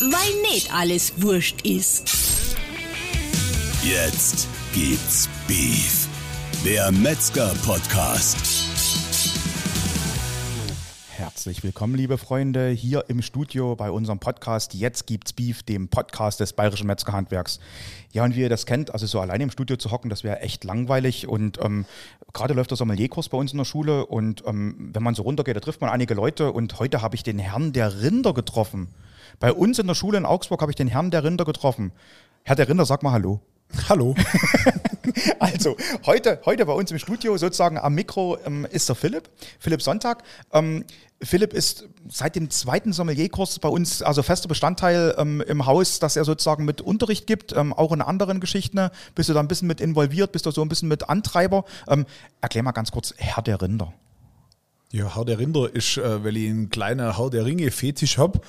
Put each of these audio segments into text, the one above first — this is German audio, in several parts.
weil nicht alles wurscht ist. Jetzt gibt's Beef. Der Metzger-Podcast. Herzlich willkommen, liebe Freunde, hier im Studio bei unserem Podcast Jetzt gibt's Beef, dem Podcast des Bayerischen Metzgerhandwerks. Ja, und wie ihr das kennt, also so alleine im Studio zu hocken, das wäre echt langweilig. Und ähm, gerade läuft der Sommelierkurs bei uns in der Schule. Und ähm, wenn man so runtergeht, da trifft man einige Leute. Und heute habe ich den Herrn der Rinder getroffen. Bei uns in der Schule in Augsburg habe ich den Herrn der Rinder getroffen. Herr der Rinder, sag mal Hallo. Hallo. Also, heute, heute bei uns im Studio, sozusagen am Mikro, ähm, ist der Philipp, Philipp Sonntag. Ähm, Philipp ist seit dem zweiten Sommelierkurs bei uns also fester Bestandteil ähm, im Haus, dass er sozusagen mit Unterricht gibt, ähm, auch in anderen Geschichten. Bist du da ein bisschen mit involviert, bist du so ein bisschen mit Antreiber. Ähm, erklär mal ganz kurz, Herr der Rinder. Ja, Herr der Rinder ist, äh, weil ich einen kleinen Herr der Ringe Fetisch habe,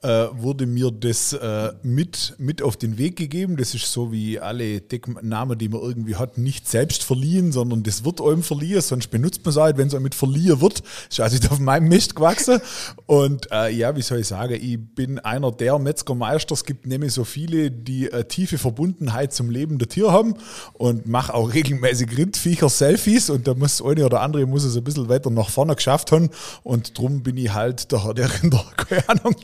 äh, wurde mir das äh, mit, mit auf den Weg gegeben. Das ist so wie alle Decknamen, die man irgendwie hat, nicht selbst verliehen, sondern das wird einem verliehen, sonst benutzt man es halt, wenn es einem mit verliehen wird. Ist also auf meinem Mist gewachsen. Und äh, ja, wie soll ich sagen, ich bin einer der Metzgermeister. Es gibt nämlich so viele, die äh, tiefe Verbundenheit zum Leben der Tier haben und mache auch regelmäßig Rindviecher-Selfies und da muss eine oder andere muss es ein bisschen weiter nach vorne geschafft haben und drum bin ich halt der Herr der Rinder. Keine Ahnung.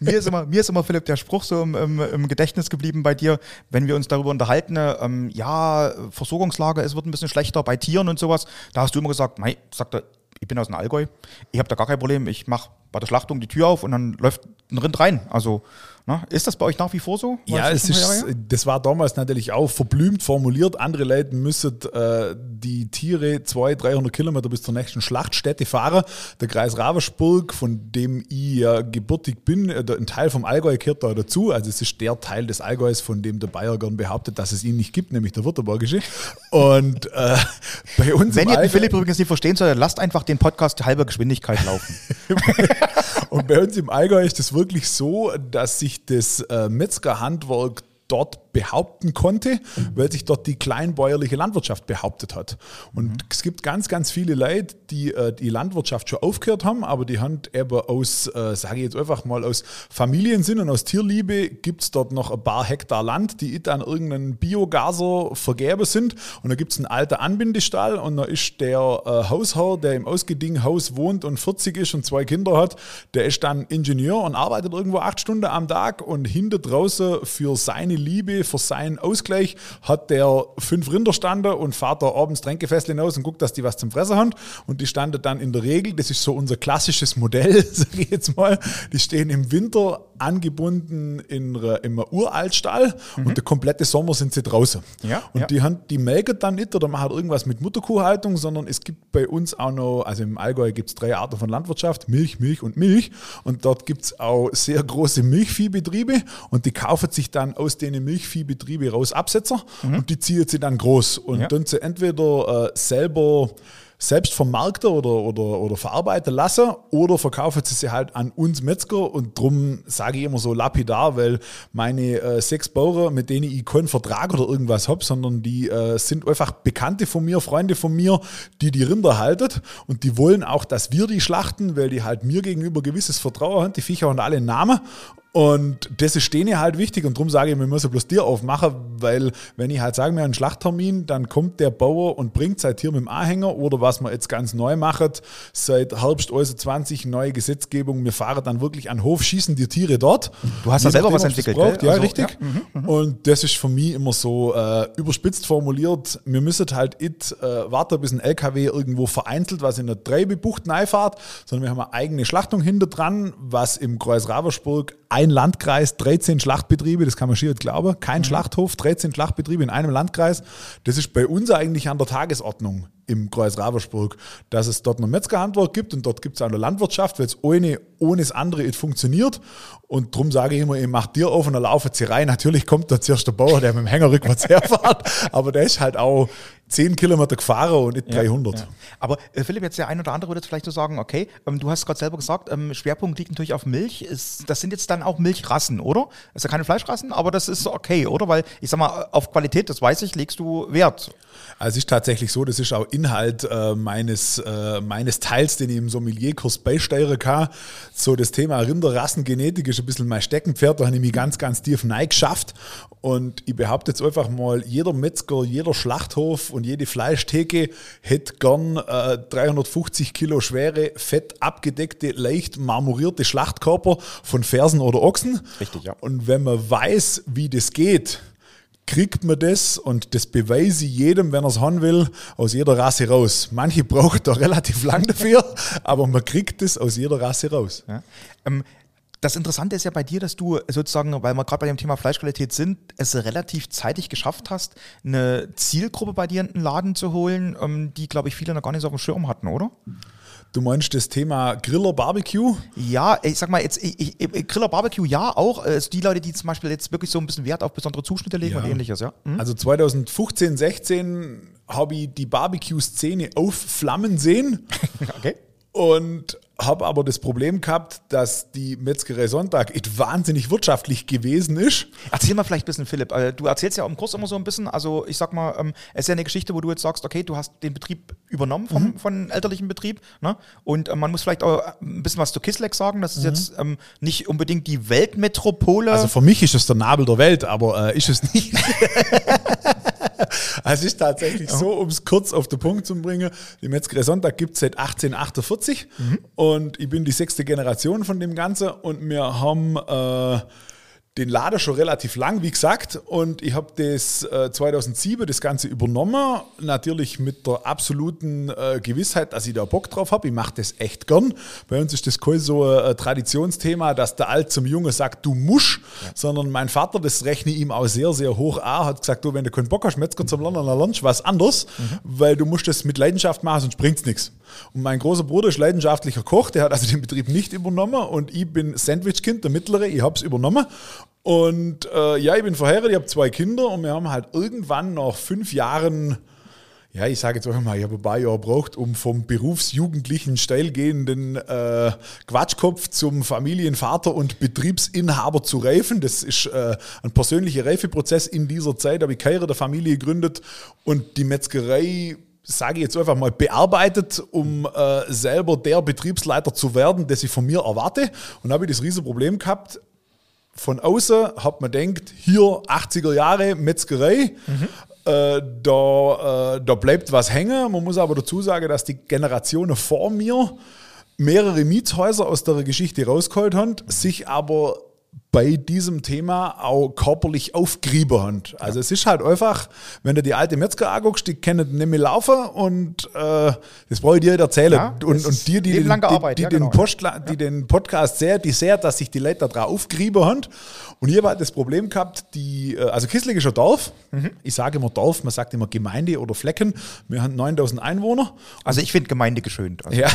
mir, ist immer, mir ist immer, Philipp, der Spruch so im, im, im Gedächtnis geblieben bei dir, wenn wir uns darüber unterhalten, ähm, ja, Versorgungslage, es wird ein bisschen schlechter bei Tieren und sowas. Da hast du immer gesagt, mei, sagt er, ich bin aus dem Allgäu, ich habe da gar kein Problem, ich mache bei der Schlachtung die Tür auf und dann läuft ein Rind rein. Also na, ist das bei euch nach wie vor so? Ja, es ist, das war damals natürlich auch verblümt formuliert. Andere Leute müssen äh, die Tiere 200, 300 Kilometer bis zur nächsten Schlachtstätte fahren. Der Kreis Ravensburg, von dem ich ja gebürtig bin, äh, ein Teil vom Allgäu gehört da dazu. Also es ist der Teil des Allgäus, von dem der Bayer gern behauptet, dass es ihn nicht gibt, nämlich der Württembergische. Und äh, bei uns Wenn ihr den Philipp übrigens nicht verstehen sollt, lasst einfach den Podcast halber Geschwindigkeit laufen. Und bei uns im Allgäu ist es wirklich so, dass sich das äh, Metzgerhandwerk dort behaupten konnte, weil sich dort die kleinbäuerliche Landwirtschaft behauptet hat. Und mhm. es gibt ganz, ganz viele Leute, die äh, die Landwirtschaft schon aufgehört haben, aber die haben eben aus, äh, sage ich jetzt einfach mal, aus Familiensinn und aus Tierliebe gibt es dort noch ein paar Hektar Land, die an irgendeinen Biogaser vergeben sind. Und da gibt es einen alten Anbindestall und da ist der äh, Hausherr, der im Ausgeding-Haus wohnt und 40 ist und zwei Kinder hat, der ist dann Ingenieur und arbeitet irgendwo acht Stunden am Tag und hinter draußen für seine Liebe für seinen Ausgleich hat der fünf Rinder standen und fährt da abends Tränkefässle hinaus und guckt, dass die was zum Fressen haben. Und die standen dann in der Regel, das ist so unser klassisches Modell, sage ich jetzt mal, die stehen im Winter angebunden in einem Uraltstall mhm. und der komplette Sommer sind sie draußen. Ja, und ja. die, haben, die melken dann nicht oder machen irgendwas mit Mutterkuhhaltung, sondern es gibt bei uns auch noch, also im Allgäu gibt es drei Arten von Landwirtschaft, Milch, Milch und Milch. Und dort gibt es auch sehr große Milchviehbetriebe und die kaufen sich dann aus den Milchviehbetrieben raus Absetzer mhm. und die ziehen sie dann groß und ja. dann sie entweder äh, selber selbst vermarkten oder, oder, oder verarbeiten lassen oder verkaufen sie sie halt an uns Metzger und drum sage ich immer so lapidar, weil meine äh, sechs Bauern, mit denen ich keinen Vertrag oder irgendwas habe, sondern die äh, sind einfach Bekannte von mir, Freunde von mir, die die Rinder halten und die wollen auch, dass wir die schlachten, weil die halt mir gegenüber gewisses Vertrauen haben. Die Viecher haben alle einen Namen und das ist denen halt wichtig und darum sage ich, wir müssen bloß Tier aufmachen, weil wenn ich halt sage, wir haben einen Schlachttermin, dann kommt der Bauer und bringt sein Tier mit dem Anhänger oder was wir jetzt ganz neu machen, seit Herbst 20 neue Gesetzgebung, wir fahren dann wirklich an den Hof, schießen die Tiere dort. Du hast da selber was entwickelt, braucht, Ja, also, richtig. Ja. Mhm, mhm, und das ist für mich immer so äh, überspitzt formuliert, wir müssen halt nicht äh, warten, bis ein LKW irgendwo vereinzelt, was in der Treibebucht reinfahrt, sondern wir haben eine eigene Schlachtung hinter dran, was im Kreis Ravensburg ein Landkreis, 13 Schlachtbetriebe, das kann man schier glauben, kein mhm. Schlachthof, 13 Schlachtbetriebe in einem Landkreis. Das ist bei uns eigentlich an der Tagesordnung im Kreis Ravensburg, dass es dort noch Metzgerhandwerk gibt und dort gibt es auch eine Landwirtschaft, weil es ohne, ohne das andere nicht funktioniert. Und darum sage ich immer, ich mache dir auf und dann laufen sie rein. Natürlich kommt da zuerst der Bauer, der mit dem Hänger rückwärts herfährt, aber der ist halt auch 10 Kilometer gefahren und nicht 300. Ja. Aber äh, Philipp, jetzt der ein oder andere würde jetzt vielleicht so sagen, okay, ähm, du hast gerade selber gesagt, ähm, Schwerpunkt liegt natürlich auf Milch. Ist, das sind jetzt dann auch Milchrassen, oder? Das ist ja keine Fleischrassen, aber das ist okay, oder? Weil ich sag mal, auf Qualität, das weiß ich, legst du Wert. Also es ist tatsächlich so, das ist auch Inhalt äh, meines, äh, meines Teils, den ich im Sommelierkurs beisteuern kann. So das Thema Rinderrassengenetik ist ein bisschen mein Steckenpferd, da habe ich mich ganz, ganz tief geschafft. Und ich behaupte jetzt einfach mal, jeder Metzger, jeder Schlachthof und jede Fleischtheke hätte gern äh, 350 Kilo schwere, fett abgedeckte, leicht marmorierte Schlachtkörper von Fersen oder Ochsen. Richtig, ja. Und wenn man weiß, wie das geht, kriegt man das und das beweise ich jedem, wenn er es haben will, aus jeder Rasse raus. Manche brauchen da relativ lang dafür, aber man kriegt das aus jeder Rasse raus. Ja. Ähm, das Interessante ist ja bei dir, dass du sozusagen, weil wir gerade bei dem Thema Fleischqualität sind, es relativ zeitig geschafft hast, eine Zielgruppe bei dir in den Laden zu holen, ähm, die, glaube ich, viele noch gar nicht so auf dem Schirm hatten, oder? Du meinst das Thema Griller Barbecue? Ja, ich sag mal jetzt, ich, ich, Griller Barbecue ja auch. Also die Leute, die zum Beispiel jetzt wirklich so ein bisschen Wert auf besondere Zuschnitte legen Ja. und ähnliches, ja. Mhm. Also 2015, 16 habe ich die Barbecue-Szene aufflammen sehen Okay. Und habe aber das Problem gehabt, dass die Metzgerei Sonntag wahnsinnig wirtschaftlich gewesen ist. Erzähl mal vielleicht ein bisschen, Philipp. Äh, Du erzählst ja im Kurs immer so ein bisschen, also ich sag mal, ähm, es ist ja eine Geschichte, wo du jetzt sagst, okay, du hast den Betrieb übernommen vom, Mhm. von elterlichen Betrieb. Ne? Und äh, man muss vielleicht auch ein bisschen was zu Kisleck sagen. Das ist jetzt ähm, nicht unbedingt die Weltmetropole. Mhm. Also für mich ist es der Nabel der Welt, aber äh, ist es nicht. Es ist tatsächlich so, um es kurz auf den Punkt zu bringen, die Metzgerei Sonntag gibt es seit 1848 und ich bin die sechste Generation von dem Ganzen und wir haben äh, den Laden schon relativ lang, wie gesagt, und ich habe das äh, 2007 das Ganze übernommen, natürlich mit der absoluten äh, Gewissheit, dass ich da Bock drauf habe. Ich mache das echt gern. Bei uns ist das kein so ein Traditionsthema, dass der Alt zum Junge sagt, du musst, sondern mein Vater, das rechne ich ihm auch sehr, sehr hoch an, hat gesagt, du, wenn du keinen Bock hast, Metzger zum Lernen, dann lernst du was anderes, weil du musst das mit Leidenschaft machen, sonst bringt's nichts. Und mein großer Bruder ist leidenschaftlicher Koch, der hat also den Betrieb nicht übernommen und ich bin Sandwichkind, der Mittlere, ich habe es übernommen. Und äh, ja, ich bin verheiratet, ich habe zwei Kinder und wir haben halt irgendwann nach fünf Jahren, ja, ich sage jetzt einfach mal, ich habe ein paar Jahre gebraucht, um vom berufsjugendlichen, steilgehenden äh, Quatschkopf zum Familienvater und Betriebsinhaber zu reifen. Das ist äh, ein persönlicher Reifeprozess in dieser Zeit, habe ich keine der Familie gegründet und die Metzgerei sage ich jetzt einfach mal, bearbeitet, um äh, selber der Betriebsleiter zu werden, das ich von mir erwarte. Und da habe ich das riesige Problem gehabt, von außen hat man denkt, hier 80er Jahre Metzgerei, äh, da, äh, da bleibt was hängen. Man muss aber dazu sagen, dass die Generationen vor mir mehrere Mietshäuser aus der Geschichte rausgeholt haben, sich aber bei diesem Thema auch körperlich aufgerieben haben. Also es ist halt einfach, wenn du die alte Metzger anguckst, die kennen nicht mehr laufen und äh, das brauche ich dir nicht erzählen. Ja, und, und dir, die, die, Arbeit, die, ja, den genau. Postla die den Podcast sehen, die sehen, dass sich die Leute da drauf aufgerieben haben. Und ich habe halt das Problem gehabt, die, äh, also Kissling ist ein Dorf. Mhm. Ich sage immer Dorf, man sagt immer Gemeinde oder Flecken. Wir haben 9000 Einwohner. also ich finde Gemeinde geschönt. Also, Ja.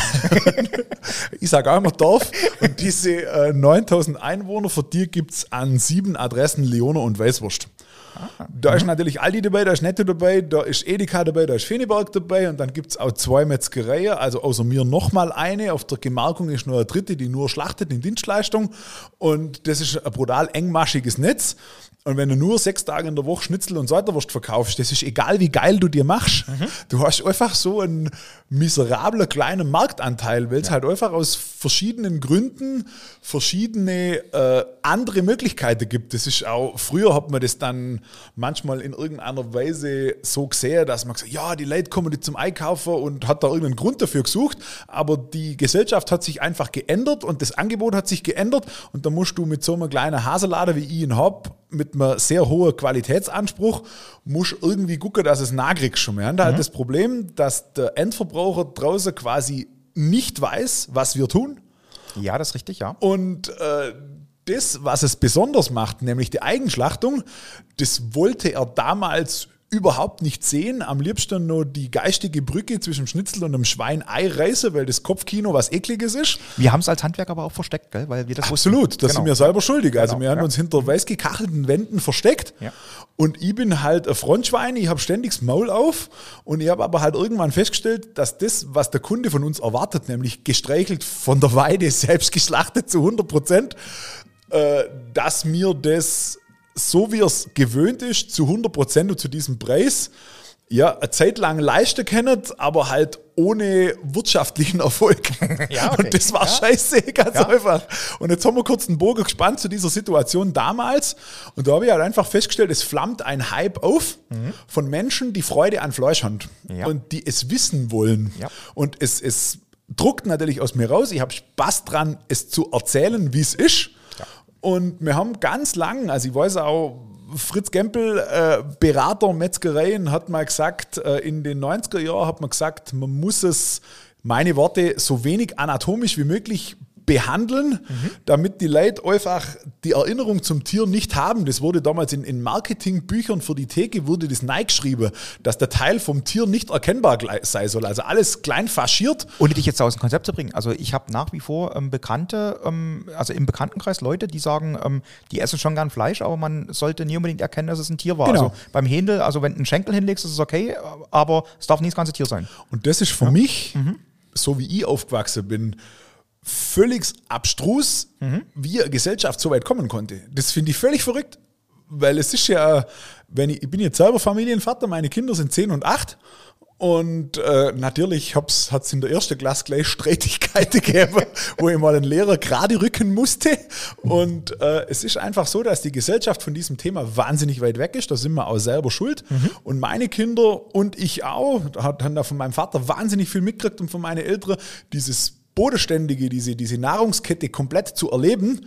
ich sage auch immer Dorf. Und diese äh, 9000 Einwohner, für die gibt es an sieben Adressen Leoner und Weißwurst. Da ist natürlich Aldi dabei, da ist Netto dabei, da ist Edeka dabei, da ist Feneberg dabei und dann gibt es auch zwei Metzgereien, also außer mir nochmal eine. Auf der Gemarkung ist nur eine dritte, die nur schlachtet in Dienstleistung. Und das ist ein brutal engmaschiges Netz. Und wenn du nur sechs Tage in der Woche Schnitzel und Säuterwurst verkaufst, das ist egal, wie geil du dir machst. Du hast einfach so einen miserablen kleinen Marktanteil, weil es halt einfach aus verschiedenen Gründen verschiedene äh, andere Möglichkeiten gibt. Das ist auch, früher hat man das dann manchmal in irgendeiner Weise so gesehen, dass man gesagt ja, die Leute kommen nicht zum Einkaufen und hat da irgendeinen Grund dafür gesucht, aber die Gesellschaft hat sich einfach geändert und das Angebot hat sich geändert und da musst du mit so einem kleinen Haselader, wie ich ihn habe, mit einem sehr hohen Qualitätsanspruch, musst irgendwie gucken, dass es nachkriegst schon. Wir haben da halt das Problem, dass der Endverbraucher draußen quasi nicht weiß, was wir tun. ja, das ist richtig, ja. Und äh, das, was es besonders macht, nämlich die Eigenschlachtung, das wollte er damals überhaupt nicht sehen. Am liebsten nur die geistige Brücke zwischen Schnitzel und dem Schwein Ei reiße, weil das Kopfkino was Ekliges ist. Wir haben es als Handwerk aber auch versteckt, gell? weil wir das Absolut, wussten. das sind wir selber schuldig. Also Genau, wir haben ja. uns hinter weiß gekachelten Wänden versteckt Ja. und ich bin halt ein Frontschwein, ich habe ständig das Maul auf und ich habe aber halt irgendwann festgestellt, dass das, was der Kunde von uns erwartet, nämlich gestreichelt von der Weide, selbst geschlachtet zu 100 Prozent, äh, dass mir das, so wie es gewöhnt ist, zu 100 Prozent und zu diesem Preis, ja, eine Zeit lang leisten können, aber halt ohne wirtschaftlichen Erfolg. Ja, okay. Und das war Ja. scheiße, ganz Ja. einfach. Und jetzt haben wir kurz einen Bogen gespannt zu dieser Situation damals. Und da habe ich halt einfach festgestellt, es flammt ein Hype auf von Menschen, die Freude an Fleisch haben Ja. und die es wissen wollen. Und es, es druckt natürlich aus mir raus. Ich habe Spaß dran, es zu erzählen, wie es ist. Und wir haben ganz lang, also ich weiß auch, Fritz Gempel, äh, Berater Metzgereien, hat mal gesagt, äh, in den 90er Jahren hat man gesagt, man muss es, meine Worte, so wenig anatomisch wie möglich behandeln, damit die Leute einfach die Erinnerung zum Tier nicht haben. Das wurde damals in, in Marketingbüchern für die Theke wurde das geschrieben, dass der Teil vom Tier nicht erkennbar sein soll. Also alles klein faschiert. Ohne dich jetzt aus dem Konzept zu bringen. Also ich habe nach wie vor ähm, Bekannte, ähm, also im Bekanntenkreis Leute, die sagen, ähm, die essen schon gern Fleisch, aber man sollte nie unbedingt erkennen, dass es ein Tier war. Genau. Also beim Händel, also wenn du einen Schenkel hinlegst, ist es okay, aber es darf nie das ganze Tier sein. Und das ist für mich, so wie ich aufgewachsen bin, völlig abstrus, wie eine Gesellschaft so weit kommen konnte. Das finde ich völlig verrückt, weil es ist ja, wenn ich, ich bin jetzt selber Familienvater, meine Kinder sind 10 und 8 und äh, natürlich hat es in der ersten Klasse gleich Streitigkeiten gegeben, wo ich mal einen Lehrer gerade rücken musste. Und äh, es ist einfach so, dass die Gesellschaft von diesem Thema wahnsinnig weit weg ist. Da sind wir auch selber schuld. Und meine Kinder und ich auch, da hat haben da von meinem Vater wahnsinnig viel mitgekriegt und von meinen Eltern, dieses Bodenständige, diese, diese Nahrungskette komplett zu erleben,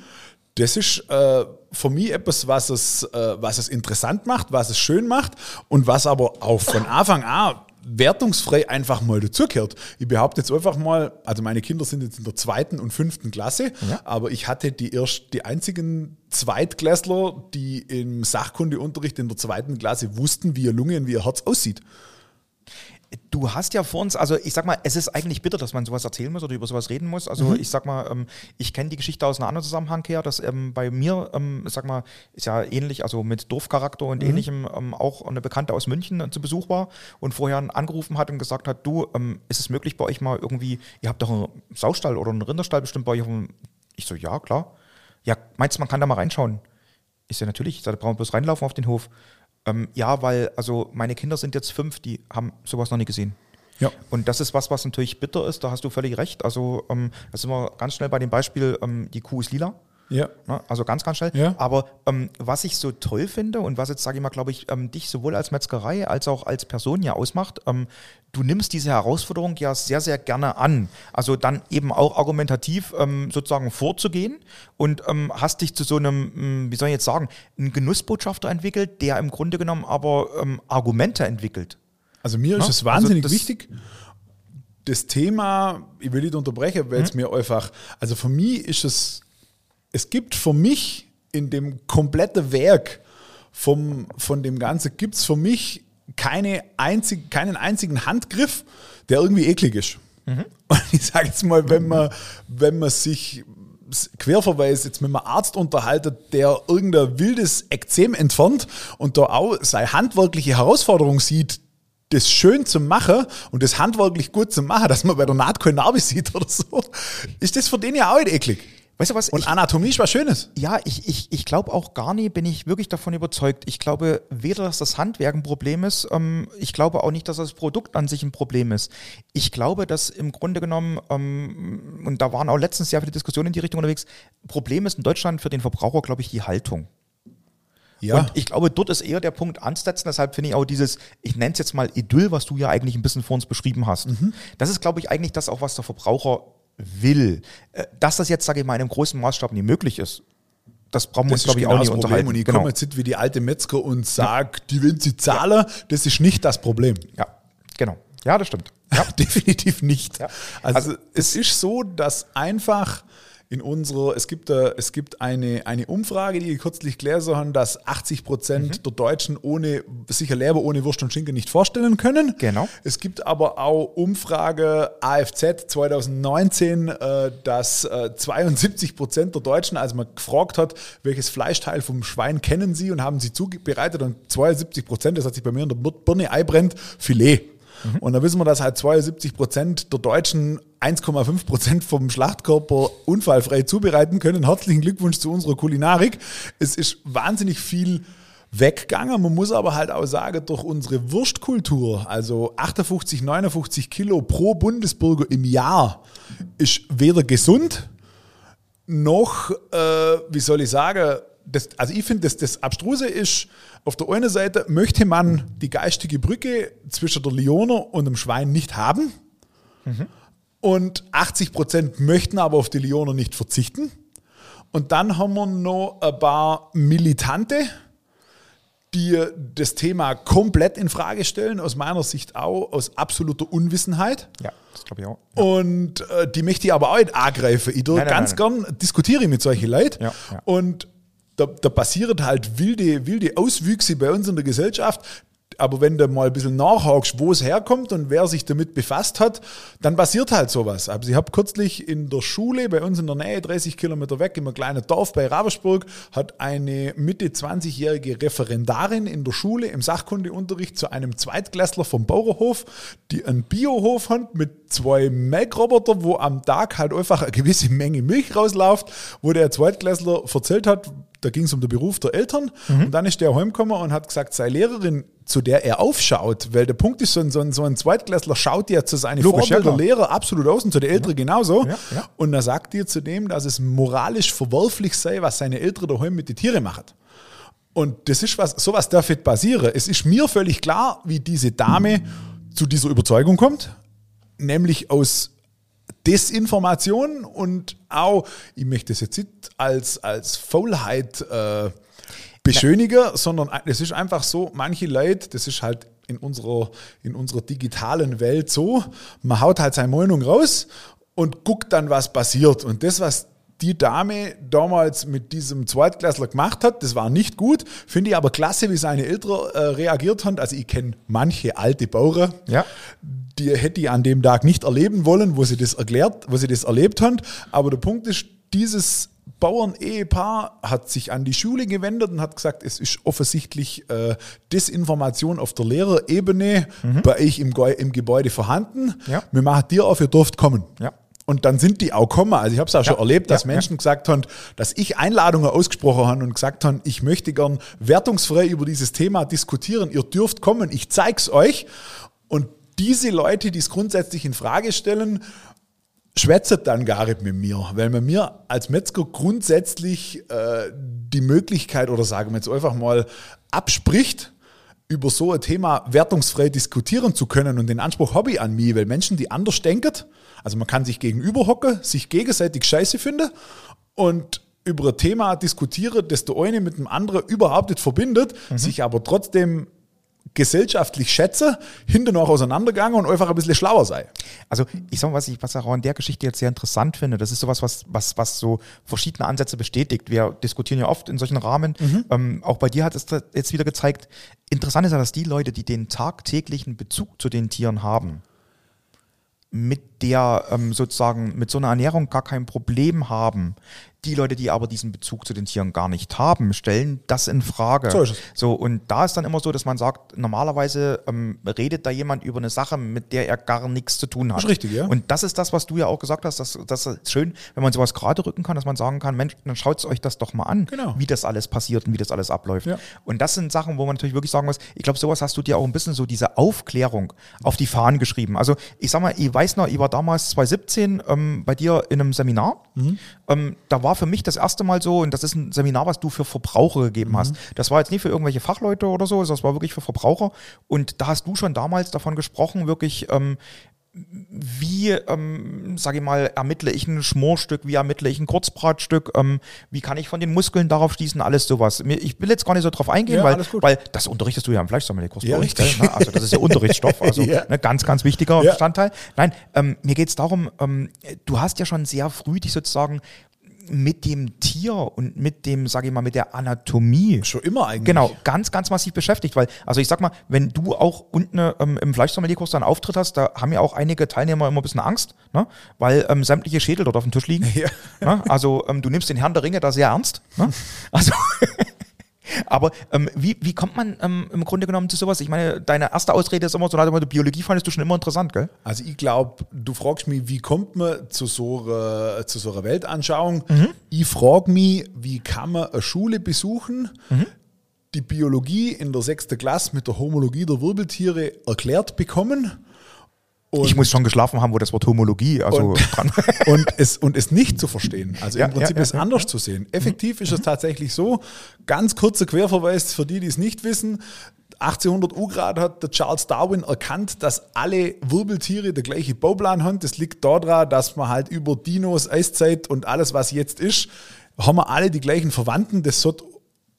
das ist äh, für mich etwas, was es, äh, was es interessant macht, was es schön macht und was aber auch von Anfang an wertungsfrei einfach mal dazugehört. Ich behaupte jetzt einfach mal, also meine Kinder sind jetzt in der zweiten und fünften Klasse, aber ich hatte die erst die einzigen Zweitklässler, die im Sachkundeunterricht in der zweiten Klasse wussten, wie ihr Lunge und wie ihr Herz aussieht. Du hast ja vor uns, also ich sag mal, es ist eigentlich bitter, dass man sowas erzählen muss oder über sowas reden muss. Also ich sag mal, ähm, ich kenne die Geschichte aus einem anderen Zusammenhang her, dass ähm, bei mir, ähm, ich sag mal, ist ja ähnlich, also mit Dorfcharakter und ähnlichem, ähm, auch eine Bekannte aus München äh, zu Besuch war und vorher angerufen hat und gesagt hat, du, ähm, ist es möglich bei euch mal irgendwie, ihr habt doch einen Saustall oder einen Rinderstall bestimmt bei euch? auf dem-" Ich so, ja, klar. Ja, meinst du, man kann da mal reinschauen? Ich so, natürlich, ich sag, da brauchen wir bloß reinlaufen auf den Hof. Ähm, ja, weil, also meine Kinder sind jetzt fünf, die haben sowas noch nie gesehen. Ja. Und das ist was, was natürlich bitter ist, da hast du völlig recht. Also, ähm, da sind wir ganz schnell bei dem Beispiel, ähm, die Kuh ist lila. Ja. Ne? Also ganz, ganz schnell. Ja. Aber ähm, was ich so toll finde und was jetzt, sage ich mal, glaube ich, ähm, dich sowohl als Metzgerei als auch als Person ja ausmacht, ähm, du nimmst diese Herausforderung ja sehr, sehr gerne an. Also dann eben auch argumentativ ähm, sozusagen vorzugehen und ähm, hast dich zu so einem, mh, wie soll ich jetzt sagen, einen Genussbotschafter entwickelt, der im Grunde genommen aber ähm, Argumente entwickelt. Also mir ist Ja, es wahnsinnig also das- wichtig. Das Thema, ich will nicht unterbrechen, weil es mir einfach, also für mich ist es, es gibt für mich in dem kompletten Werk vom, von dem Ganzen, gibt es für mich keine einzig, keinen einzigen Handgriff, der irgendwie eklig ist. Und ich sage jetzt mal, wenn man, wenn man sich Querverweis jetzt mit einem Arzt unterhaltet, der irgendein wildes Ekzem entfernt und da auch seine handwerkliche Herausforderung sieht, das schön zu machen und das handwerklich gut zu machen, dass man bei der Naht keine Narbe sieht oder so, ist das für den ja auch nicht eklig. Weißt du was? Und ich, Anatomie ist was Schönes. Ja, ich, ich, ich glaube auch gar nicht, bin ich wirklich davon überzeugt. Ich glaube weder, dass das Handwerk ein Problem ist, ähm, ich glaube auch nicht, dass das Produkt an sich ein Problem ist. Ich glaube, dass im Grunde genommen, ähm, und da waren auch letztens sehr viele Diskussionen in die Richtung unterwegs, Problem ist in Deutschland für den Verbraucher, glaube ich, die Haltung. Ja. Und ich glaube, dort ist eher der Punkt ansetzen. Deshalb finde ich auch dieses, ich nenne es jetzt mal Idyll, was du ja eigentlich ein bisschen vor uns beschrieben hast. Mhm. Das ist, glaube ich, eigentlich das auch, was der Verbraucher will. Äh, Dass das jetzt, sage ich mal, in einem großen Maßstab nie möglich ist, das brauchen wir uns, glaube ich, auch genau nicht das Problem. unterhalten. Und ich Genau. komme jetzt nicht wie die alte Metzger und sage, die wenn sie zahlen, das ist nicht das Problem. Ja, genau. Ja, das stimmt. Ja, definitiv nicht. Ja. Also, Also es ist so, dass einfach in unserer, es gibt, äh, es gibt eine, eine Umfrage, die kürzlich gelesen haben, dass 80 Prozent Mhm. der Deutschen ohne, sicher Leber ohne Wurst und Schinken nicht vorstellen können. Genau. Es gibt aber auch Umfrage AFZ 2019, äh, dass äh, 72 Prozent der Deutschen, als man gefragt hat, welches Fleischteil vom Schwein kennen sie und haben sie zubereitet und 72 Prozent, das hat sich bei mir in der Birne einbrennt, Filet. Und da wissen wir, dass halt 72 Prozent der Deutschen 1,5 Prozent vom Schlachtkörper unfallfrei zubereiten können. Herzlichen Glückwunsch zu unserer Kulinarik. Es ist wahnsinnig viel weggegangen. Man muss aber halt auch sagen, durch unsere Wurstkultur, also 58, 59 Kilo pro Bundesbürger im Jahr, ist weder gesund noch, äh, wie soll ich sagen, das, also ich finde, das, das Abstruse ist, auf der einen Seite möchte man die geistige Brücke zwischen der Lioner und dem Schwein nicht haben. Und 80 Prozent möchten aber auf die Lioner nicht verzichten. Und dann haben wir noch ein paar Militante, die das Thema komplett in Frage stellen, aus meiner Sicht auch aus absoluter Unwissenheit. Ja, das glaube ich auch. Und äh, die möchte ich aber auch nicht angreifen. Ich Nein, nein, ganz nein, gern diskutiere mit solchen Leuten. Ja, ja. Und da, da passieren halt wilde, wilde Auswüchse bei uns in der Gesellschaft. Aber wenn du mal ein bisschen nachhakst, wo es herkommt und wer sich damit befasst hat, dann passiert halt sowas. Also ich habe kürzlich in der Schule bei uns in der Nähe, 30 Kilometer weg, in einem kleinen Dorf bei Ravensburg, hat eine Mitte 20-jährige Referendarin in der Schule im Sachkundeunterricht zu einem Zweitklässler vom Bauernhof, die einen Biohof hat mit zwei Melkrobotern, wo am Tag halt einfach eine gewisse Menge Milch rausläuft, wo der Zweitklässler erzählt hat, da ging es um den Beruf der Eltern Mhm. und dann ist der heimgekommen und hat gesagt, seine Lehrerin, zu der er aufschaut, weil der Punkt ist, so ein, so ein, so ein Zweitklässler schaut ja zu seinen Logisch, ja, Vorbilder klar. Lehrer absolut aus und zu der Ältere genauso. Ja, ja. Und er sagt dir zudem, dass es moralisch verwerflich sei, was seine Eltern daheim mit den Tieren machen. Und das ist was, sowas darf nicht passieren. Es ist mir völlig klar, wie diese Dame zu dieser Überzeugung kommt, nämlich aus Desinformation und auch, ich möchte das jetzt nicht als, als Faulheit äh, beschönigen, sondern es ist einfach so, manche Leute, das ist halt in unserer, in unserer digitalen Welt so, man haut halt seine Meinung raus und guckt dann, was passiert. Und das, was die Dame damals mit diesem Zweitklässler gemacht hat, das war nicht gut. Finde ich aber klasse, wie seine Eltern äh, reagiert haben. Also ich kenne manche alte Bauern, Ja. Die hätte ich an dem Tag nicht erleben wollen, wo sie das erklärt, wo sie das erlebt haben. Aber der Punkt ist, dieses Bauern-Ehepaar hat sich an die Schule gewendet und hat gesagt, es ist offensichtlich äh, Desinformation auf der Lehrerebene bei euch im, im Gebäude vorhanden. Mhm. Ja. Wir machen dir auf, ihr dürft kommen. Ja. Und dann sind die auch gekommen. Also ich habe es auch schon Ja, erlebt, dass ja, Menschen gesagt haben, dass ich Einladungen ausgesprochen habe und gesagt haben, ich möchte gern wertungsfrei über dieses Thema diskutieren. Ihr dürft kommen, ich zeig's euch. Und diese Leute, die es grundsätzlich in Frage stellen, schwätzen dann gar nicht mit mir, weil man mir als Metzger grundsätzlich äh, die Möglichkeit oder sagen wir jetzt einfach mal abspricht, über so ein Thema wertungsfrei diskutieren zu können und den Anspruch ich an mich, weil Menschen, die anders denken, also man kann sich gegenüber hocken, sich gegenseitig scheiße finden und über ein Thema diskutieren, das der eine mit dem anderen überhaupt nicht verbindet, sich aber trotzdem gesellschaftlich schätze, hinterher auseinandergegangen und einfach ein bisschen schlauer sei. Also ich sag mal, was ich was auch an der Geschichte jetzt sehr interessant finde, das ist sowas, was, was, was so verschiedene Ansätze bestätigt. Wir diskutieren ja oft in solchen Rahmen. Ähm, auch bei dir hat es jetzt wieder gezeigt, interessant ist ja, dass die Leute, die den tagtäglichen Bezug zu den Tieren haben, mit der ähm, sozusagen mit so einer Ernährung gar kein Problem haben. Die Leute, die aber diesen Bezug zu den Tieren gar nicht haben, stellen das in Frage. So. So, und da ist dann immer so, dass man sagt, normalerweise ähm, redet da jemand über eine Sache, mit der er gar nichts zu tun hat. Das ist richtig, ja. Und das ist das, was du ja auch gesagt hast, dass das ist schön, wenn man sowas gerade rücken kann, dass man sagen kann, Mensch, dann schaut euch das doch mal an, Genau. wie das alles passiert und wie das alles abläuft. Ja. Und das sind Sachen, wo man natürlich wirklich sagen muss, ich glaube, sowas hast du dir auch ein bisschen so diese Aufklärung auf die Fahnen geschrieben. Also ich sag mal, ich weiß noch, ich war damals 2017 ähm, bei dir in einem Seminar. Mhm. Ähm, da war für mich das erste Mal so, und das ist ein Seminar, was du für Verbraucher Mhm. gegeben hast. Das war jetzt nicht für irgendwelche Fachleute oder so, das war wirklich für Verbraucher. Und da hast du schon damals davon gesprochen, wirklich, ähm, wie, ähm, sage ich mal, ermittle ich ein Schmorstück, wie ermittle ich ein Kurzbratstück, ähm, wie kann ich von den Muskeln darauf schließen, alles sowas. Ich will jetzt gar nicht so drauf eingehen, Ja, weil, weil das unterrichtest du ja im Fleischsommelier-Kurs Ja, richtig. ne? Also das ist ja Unterrichtsstoff, also Ja. ne, ganz, ganz wichtiger Ja. Bestandteil. Nein, ähm, mir geht es darum, ähm, du hast ja schon sehr früh dich sozusagen mit dem Tier und mit dem, sage ich mal, mit der Anatomie. Schon immer eigentlich. Genau, ganz, ganz massiv beschäftigt, weil, also ich sag mal, wenn du auch unten ähm, im Fleischsommelierkurs dann Auftritt hast, da haben ja auch einige Teilnehmer immer ein bisschen Angst, ne? weil ähm, sämtliche Schädel dort auf dem Tisch liegen. Ja. Ne? Also ähm, du nimmst den Herrn der Ringe da sehr ernst. Ne? Also Aber ähm, wie, wie kommt man ähm, im Grunde genommen zu sowas? Ich meine, deine erste Ausrede ist immer so, die Biologie fandest du schon immer interessant, gell? Also ich glaube, du fragst mich, wie kommt man zu so einer, zu so einer Weltanschauung? Ich frage mich, wie kann man eine Schule besuchen, die Biologie in der sechsten Klasse mit der Homologie der Wirbeltiere erklärt bekommen und, ich muss schon geschlafen haben, wo das Wort Homologie also und, dran. und, es, und es nicht zu verstehen. Also Ja, im Prinzip ja, es ja, anders zu sehen. Effektiv ist es tatsächlich so, ganz kurzer Querverweis für die, die es nicht wissen. 1800 U-Grad hat der Charles Darwin erkannt, dass alle Wirbeltiere der gleiche Bauplan haben. Das liegt daran, dass man halt über Dinos, Eiszeit und alles, was jetzt ist, haben wir alle die gleichen Verwandten. Das sollte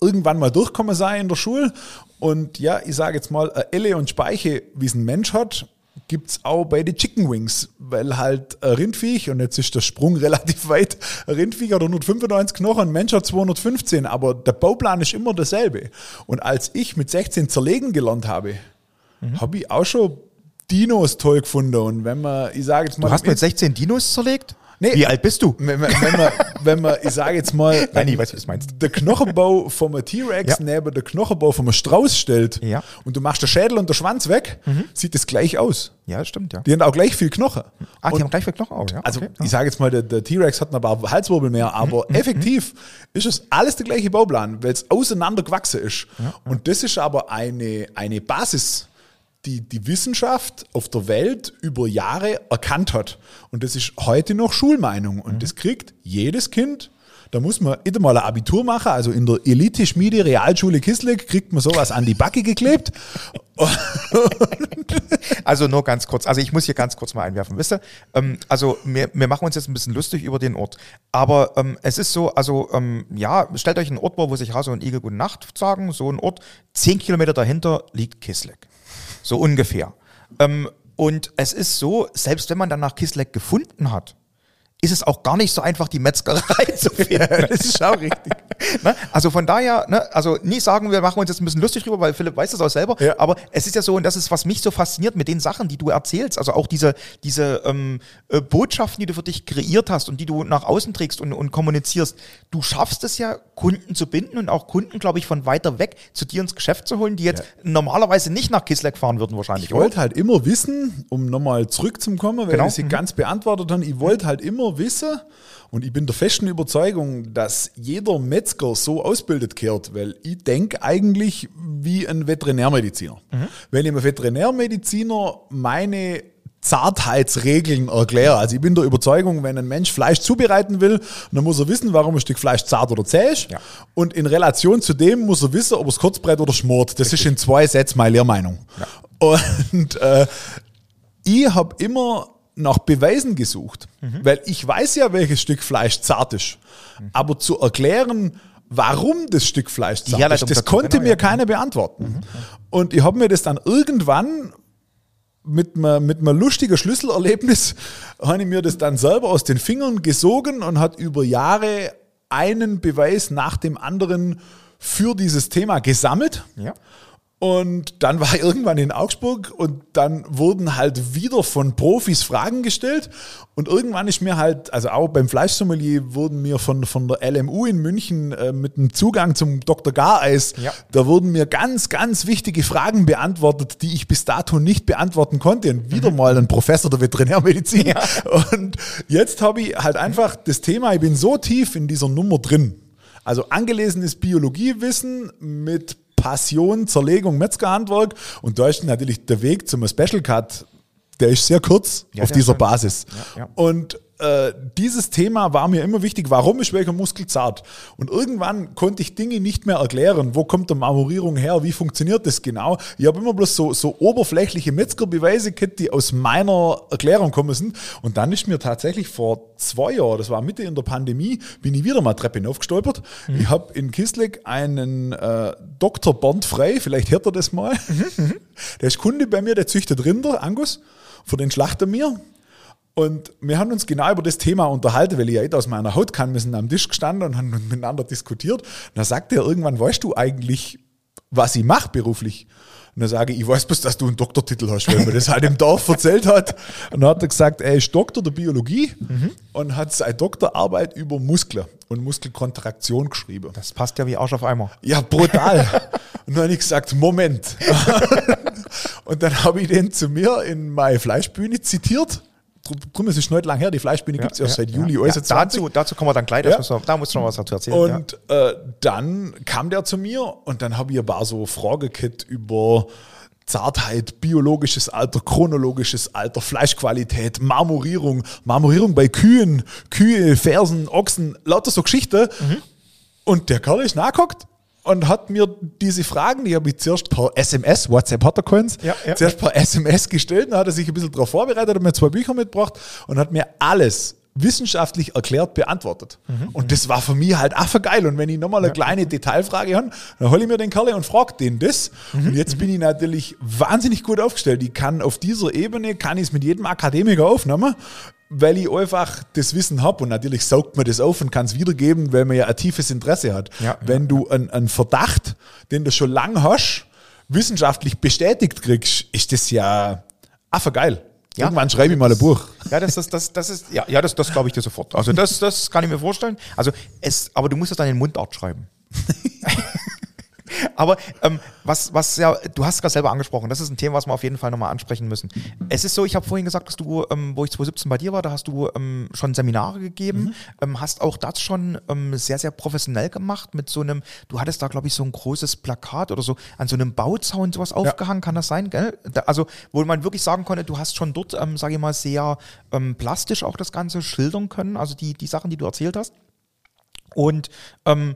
irgendwann mal durchkommen sein in der Schule. Und ja, ich sage jetzt mal, eine Elle und Speiche, wie es ein Mensch hat, gibt es auch bei den Chicken Wings, weil halt ein Rindviech, und jetzt ist der Sprung relativ weit, Rindviech hat 195 Knochen, Mensch hat 215, aber der Bauplan ist immer derselbe. Und als ich mit 16 zerlegen gelernt habe, habe ich auch schon Dinos toll gefunden. Und wenn man, ich sage jetzt mal, Du hast mit 16 Dinos zerlegt? Nee. Wie alt bist du? wenn man, wenn man, wenn man ich sage jetzt mal, Nein, ich weiß, was du meinst. der Knochenbau vom T-Rex Ja. neben der Knochenbau vom Strauß stellt Ja. Mhm. und du machst den Schädel und den Schwanz weg, sieht es gleich aus. Ja, das stimmt, ja. Die haben auch gleich viel Knochen. Ah, die Und haben gleich viel Knochen auch, ja. also okay. ich sage jetzt mal, der, der T-Rex hat noch ein paar Halswirbel mehr, aber effektiv ist es alles der gleiche Bauplan, weil es auseinander gewachsen ist. Und das ist aber eine, eine Basis, die die Wissenschaft auf der Welt über Jahre erkannt hat. Und das ist heute noch Schulmeinung. Und das kriegt jedes Kind. Da muss man immer mal ein Abitur machen. Also in der Elite-Schmiede Realschule Kisleck kriegt man sowas an die Backe geklebt. Also nur ganz kurz, also ich muss hier ganz kurz mal einwerfen, wisst ihr? Ähm, also wir, wir machen uns jetzt ein bisschen lustig über den Ort, aber ähm, es ist so, also ähm, ja, stellt euch einen Ort vor, wo sich Hase und Igel gute Nacht sagen, so ein Ort, zehn Kilometer dahinter liegt Kisleck, so ungefähr. Ähm, und es ist so, selbst wenn man dann nach Kisleck gefunden hat, ist es auch gar nicht so einfach, die Metzgerei zu finden. das ist auch richtig. Ne? Also von daher, ne, also nie sagen, wir machen uns jetzt ein bisschen lustig drüber, weil Philipp weiß das auch selber, Ja. aber es ist ja so, und das ist, was mich so fasziniert mit den Sachen, die du erzählst, also auch diese, diese ähm, äh, Botschaften, die du für dich kreiert hast und die du nach außen trägst und, und kommunizierst, du schaffst es ja, Kunden zu binden und auch Kunden, glaube ich, von weiter weg zu dir ins Geschäft zu holen, die jetzt normalerweise nicht nach Kisleck fahren würden wahrscheinlich. Ich wollte halt immer wissen, um nochmal zurückzukommen, weil Genau. ich sie ganz beantwortet habe, ich wollte halt immer wissen, und ich bin der festen Überzeugung, dass jeder Metzger so ausbildet gehört, weil ich denke eigentlich wie ein Veterinärmediziner. Wenn ich einem Veterinärmediziner meine Zartheitsregeln erkläre. Also ich bin der Überzeugung, wenn ein Mensch Fleisch zubereiten will, dann muss er wissen, warum ein Stück Fleisch zart oder zäh ist. Ja. Und in Relation zu dem muss er wissen, ob es kurz breit oder schmort. Das ist in zwei Sätzen meine Lehrmeinung. Und äh, ich habe immer nach Beweisen gesucht, weil ich weiß ja, welches Stück Fleisch zart ist. Aber zu erklären, warum das Stück Fleisch zart ist, das konnte genau, mir ja. keiner beantworten. Und ich habe mir das dann irgendwann mit einem mit einem lustigen Schlüsselerlebnis habe ich mir das dann selber aus den Fingern gesogen und hat über Jahre einen Beweis nach dem anderen für dieses Thema gesammelt. Ja. Und dann war ich irgendwann in Augsburg und dann wurden halt wieder von Profis Fragen gestellt. Und irgendwann ist mir halt, also auch beim Fleischsommelier wurden mir von, von der LMU in München äh, mit dem Zugang zum Dr. Gareis, Ja. da wurden mir ganz, ganz wichtige Fragen beantwortet, die ich bis dato nicht beantworten konnte. Und wieder mal ein Professor der Veterinärmedizin. Und jetzt habe ich halt einfach das Thema, ich bin so tief in dieser Nummer drin. Also angelesenes Biologiewissen mit Passion, Zerlegung, Metzgerhandwerk. Und da ist natürlich der Weg zum Special Cut, der ist sehr kurz Ja, auf dieser schön. Basis. Ja, ja. Und äh, dieses Thema war mir immer wichtig. Warum ist welcher Muskel zart? Und irgendwann konnte ich Dinge nicht mehr erklären. Wo kommt der Marmorierung her? Wie funktioniert das genau? Ich habe immer bloß so, so oberflächliche Metzgerbeweise gehabt, die aus meiner Erklärung kommen sind. Und dann ist mir tatsächlich vor zwei Jahren, das war Mitte in der Pandemie, bin ich wieder mal Treppe hinaufgestolpert. Ich habe in Kisleck einen äh, Dr. Bernd Frey, vielleicht hört er das mal. Der ist Kunde bei mir, der züchtet Rinder, Angus, für den Schlachter mir. Und wir haben uns genau über das Thema unterhalten, weil ich ja nicht aus meiner Haut kann. Wir sind am Tisch gestanden und haben miteinander diskutiert. Und da sagte er irgendwann, weißt du eigentlich, was ich mache beruflich? Und dann sage ich, ich weiß bloß, dass du einen Doktortitel hast, weil mir das halt im Dorf erzählt hat. Und dann hat er gesagt, er ist Doktor der Biologie und hat seine Doktorarbeit über Muskeln und Muskelkontraktion geschrieben. Das passt ja wie Arsch auf Eimer. Ja, brutal. Und dann habe ich gesagt, Moment. Und dann habe ich den zu mir in meine Fleischbühne zitiert. Drum- ist es schon nicht lang her, die Fleischbühne gibt es erst seit Juli ja. 20. dazu, dazu kommen wir dann gleich. Ja. Wir- Da musst du noch was dazu erzählen. ja. Und äh, dann kam der zu mir und dann habe ich ein paar so Fragen gehabt über Zartheit, biologisches Alter, chronologisches Alter, Fleischqualität, Marmorierung, Marmorierung bei Kühen, Kühe, Fersen, Ochsen, lauter so Geschichte. Mhm. Und der Kerl ist nachgeguckt und hat mir diese Fragen, die habe ich zuerst per SMS, WhatsApp hat er keins, Ja, ja. zuerst per SMS gestellt, dann hat er sich ein bisschen darauf vorbereitet, hat mir zwei Bücher mitgebracht und hat mir alles wissenschaftlich erklärt beantwortet. Mhm. Und das war für mich halt einfach geil. Und wenn ich nochmal eine kleine Detailfrage habe, dann hole ich mir den Kerl und frage den das. Mhm. Und jetzt bin ich natürlich wahnsinnig gut aufgestellt. Ich kann auf dieser Ebene, kann ich es mit jedem Akademiker aufnehmen, weil ich einfach das Wissen habe. Und natürlich saugt man das auf und kann es wiedergeben, weil man ja ein tiefes Interesse hat. Ja, wenn du einen, einen Verdacht, den du schon lange hast, wissenschaftlich bestätigt kriegst, ist das ja einfach geil. Ja. Irgendwann schreibe ich mal ein Buch. Ja, das, das, das, das ist, ja, ja das, das glaube ich dir sofort. Also das, das kann ich mir vorstellen. Also es, aber du musst es dann in Mundart schreiben. aber ähm, was, was ja, du hast es gerade selber angesprochen, das ist ein Thema, was wir auf jeden Fall nochmal ansprechen müssen. Es ist so, ich habe vorhin gesagt, dass du, ähm, wo ich 2017 bei dir war, da hast du ähm, schon Seminare gegeben, ähm, hast auch das schon ähm, sehr, sehr professionell gemacht mit so einem, du hattest da, glaube ich, so ein großes Plakat oder so an so einem Bauzaun sowas aufgehangen, kann das sein, gell? Da, also, wo man wirklich sagen konnte, du hast schon dort, ähm, sage ich mal, sehr ähm, plastisch auch das Ganze schildern können, also die, die Sachen, die du erzählt hast. Und ähm,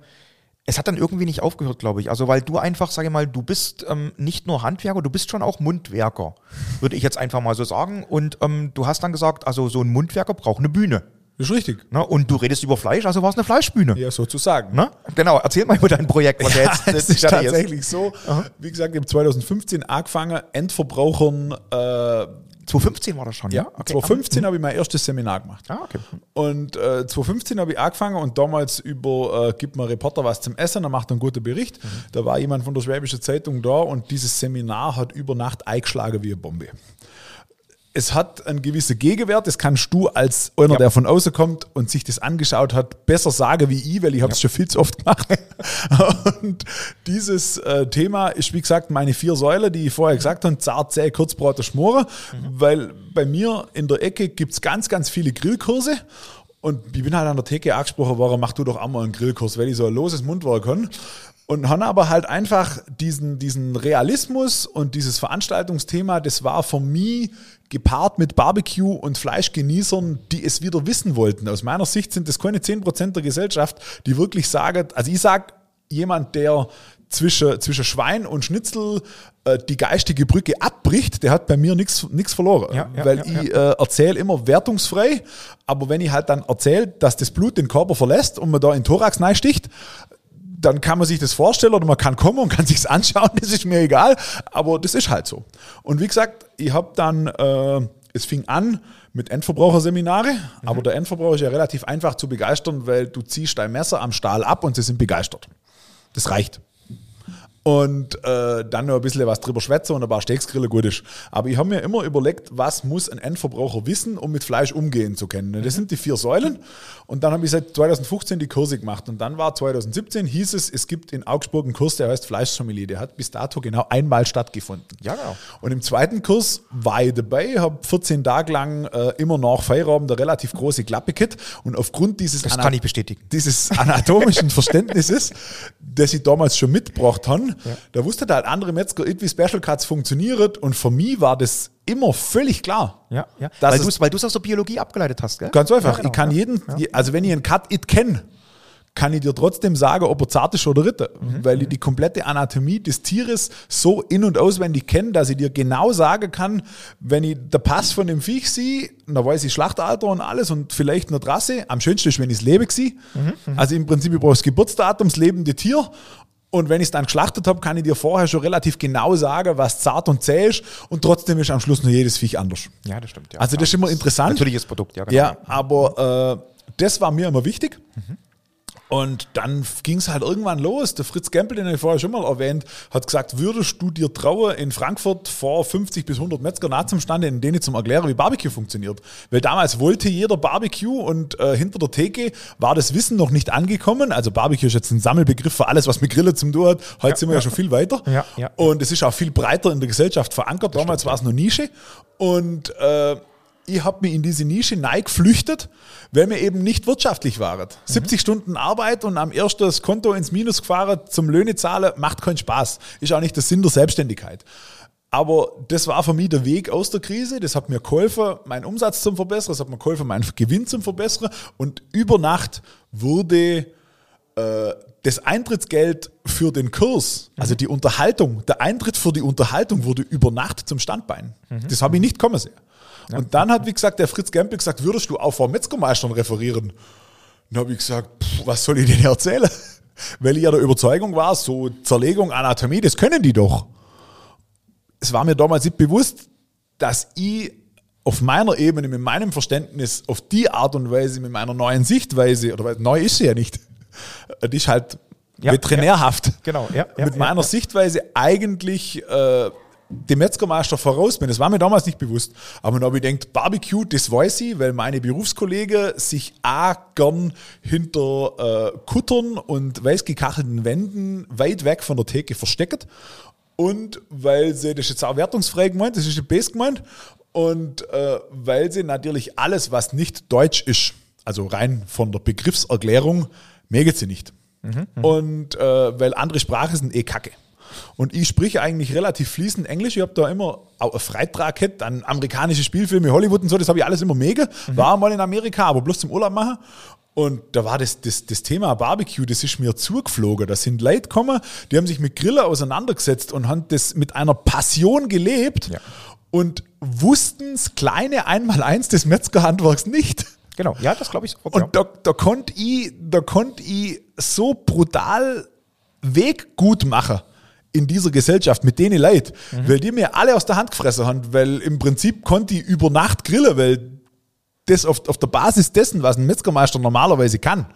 es hat dann irgendwie nicht aufgehört, glaube ich. Also, weil du einfach, sage ich mal, du bist ähm, nicht nur Handwerker, du bist schon auch Mundwerker, würde ich jetzt einfach mal so sagen. Und ähm, du hast dann gesagt, also so ein Mundwerker braucht eine Bühne. Das ist richtig. Ne? Und du redest über Fleisch, also war es eine Fleischbühne. Ja, sozusagen. Ne? Genau, erzähl mal über dein Projekt, was ja, jetzt äh, ist tatsächlich so. Wie gesagt, ich habe 2015 angefangen, Endverbrauchern, äh, 2015 war das schon, ja, Okay. 2015 habe ich mein erstes Seminar gemacht. Ah, okay. Und äh, 2015 habe ich angefangen und damals über, äh, gibt mir Reporter was zum Essen, er macht einen guten Bericht. Da war jemand von der Schwäbischen Zeitung da und dieses Seminar hat über Nacht eingeschlagen wie eine Bombe. Es hat einen gewissen Gegenwert, das kannst du als einer, Ja. der von außen kommt und sich das angeschaut hat, besser sagen wie ich, weil ich habe es schon viel zu oft gemacht. Und dieses äh, Thema ist, wie gesagt, meine vier Säulen, die ich vorher gesagt habe, zart, zäh, Kurzbrater, Schmoren, weil bei mir in der Ecke gibt es ganz, ganz viele Grillkurse und ich bin halt an der Theke angesprochen worden, mach du doch einmal einen Grillkurs, weil ich so ein loses Mundwerk habe. Und haben aber halt einfach diesen, diesen Realismus und dieses Veranstaltungsthema, das war für mich gepaart mit Barbecue und Fleischgenießern, die es wieder wissen wollten. Aus meiner Sicht sind das keine 10% der Gesellschaft, die wirklich sagen, also ich sage, jemand, der zwischen, zwischen Schwein und Schnitzel äh, die geistige Brücke abbricht, der hat bei mir nichts verloren. Ja, ja, weil ja, ich äh, erzähle immer wertungsfrei, aber wenn ich halt dann erzähle, dass das Blut den Körper verlässt und man da in den Thorax sticht, dann kann man sich das vorstellen oder man kann kommen und kann sich's anschauen, das ist mir egal, aber das ist halt so. Und wie gesagt, ich habe dann, äh, es fing an mit Endverbraucherseminare, aber der Endverbraucher ist ja relativ einfach zu begeistern, weil du ziehst dein Messer am Stahl ab und sie sind begeistert. Das reicht. Und äh, dann noch ein bisschen was drüber schwätzen und ein paar Steaksgrille gut ist. Aber ich habe mir immer überlegt, was muss ein Endverbraucher wissen, um mit Fleisch umgehen zu können. Das sind die vier Säulen. Und dann habe ich seit 2015 die Kurse gemacht. Und dann war 2017, hieß es, es gibt in Augsburg einen Kurs, der heißt Fleischsommelier. Der hat bis dato genau einmal stattgefunden. Ja, genau. Und im zweiten Kurs war ich dabei, habe 14 Tage lang äh, immer nach Feierabend eine relativ große Klappe gehabt. Und aufgrund dieses, Das Ana- kann ich bestätigen. dieses anatomischen Verständnisses, das ich damals schon mitgebracht habe, da wusste halt andere Metzger, nicht, wie Special Cuts funktioniert. Und für mich war das immer völlig klar. Ja, ja. Weil du es weil du's aus der Biologie abgeleitet hast, gell? Ganz einfach. Ja, genau, ich kann ja. jeden, also wenn ich einen Cut it kenne, kann ich dir trotzdem sagen, ob er zart ist oder ritter. Mhm. Weil ich die komplette Anatomie des Tieres so in- und auswendig kenne, dass ich dir genau sagen kann, wenn ich der Pass von dem Viech sehe, dann weiß ich Schlachtalter und alles und vielleicht eine Trasse. Am schönsten ist, wenn ich es lebe sehe. Mhm, Also im Prinzip, ich brauche das Geburtsdatum, das lebende Tier Und wenn ich es dann geschlachtet habe, kann ich dir vorher schon relativ genau sagen, was zart und zäh ist. Und trotzdem ist am Schluss nur jedes Viech anders. Ja, das stimmt. Ja, Also das ist immer interessant. Natürliches Produkt, ja. genau. Ja, aber äh, das war mir immer wichtig. Und dann ging es halt irgendwann los. Der Fritz Gempel, den ich vorher schon mal erwähnt, hat gesagt, würdest du dir trauen, in Frankfurt vor 50 bis 100 Metzger nah zum Stande, in denen zum erklären, wie Barbecue funktioniert. Weil damals wollte jeder Barbecue und äh, hinter der Theke war das Wissen noch nicht angekommen. Also Barbecue ist jetzt ein Sammelbegriff für alles, was mit Grillen zum tun hat. Heute sind wir ja schon viel weiter. Ja, ja. Und es ist auch viel breiter in der Gesellschaft verankert. Damals war es nur Nische. Und äh, ich habe mich in diese Nische geflüchtet, weil wir eben nicht wirtschaftlich waren. 70 Stunden Arbeit und am ersten das Konto ins Minus gefahren zum Löhne zahlen, macht keinen Spaß. Ist auch nicht der Sinn der Selbstständigkeit. Aber das war für mich der Weg aus der Krise. Das hat mir geholfen, meinen Umsatz zu verbessern. Das hat mir geholfen, meinen Gewinn zu verbessern. Und über Nacht wurde äh, das Eintrittsgeld für den Kurs, also die Unterhaltung, der Eintritt für die Unterhaltung wurde über Nacht zum Standbein. Das habe ich nicht kommen sehen. Und dann hat, wie gesagt, der Fritz Gempel gesagt, würdest du auch vor Metzgermeistern referieren? Dann habe ich gesagt, pff, was soll ich denn erzählen? Weil ich ja der Überzeugung war, so Zerlegung, Anatomie, das können die doch. Es war mir damals nicht bewusst, dass ich auf meiner Ebene, mit meinem Verständnis, auf die Art und Weise, mit meiner neuen Sichtweise, oder weil neu ist sie ja nicht, die ist halt Ja, veterinärhaft. Genau, ja, ja, mit ja, meiner ja. Sichtweise eigentlich äh, dem Metzgermeister voraus bin. Das war mir damals nicht bewusst. Aber dann habe ich gedacht, Barbecue, das weiß ich, weil meine Berufskollegen sich auch gern hinter äh, Kuttern und weiß gekachelten Wänden weit weg von der Theke verstecken. Und weil sie, das ist jetzt auch wertungsfrei gemeint, das ist nicht best gemeint, und äh, weil sie natürlich alles, was nicht deutsch ist, also rein von der Begriffserklärung, mögen sie nicht. Und äh, weil andere Sprachen sind eh kacke. Und ich spreche eigentlich relativ fließend Englisch. Ich habe da immer auch einen Freitrag gehabt an amerikanische Spielfilme, Hollywood und so, das habe ich alles immer mega. War mal in Amerika, aber bloß zum Urlaub machen. Und da war das, das, das Thema Barbecue, das ist mir zugeflogen. Da sind Leute gekommen, die haben sich mit Grillen auseinandergesetzt und haben das mit einer Passion gelebt Ja. und wussten das kleine Einmaleins des Metzgerhandwerks nicht. Genau, ja, das glaube ich sofort. Und ja. da, da konnte ich, da konnt ich so brutal Weg gut machen in dieser Gesellschaft mit denen Leuten, weil die mir alle aus der Hand gefressen haben, weil im Prinzip konnte ich über Nacht grillen, weil das auf, auf der Basis dessen, was ein Metzgermeister normalerweise kann,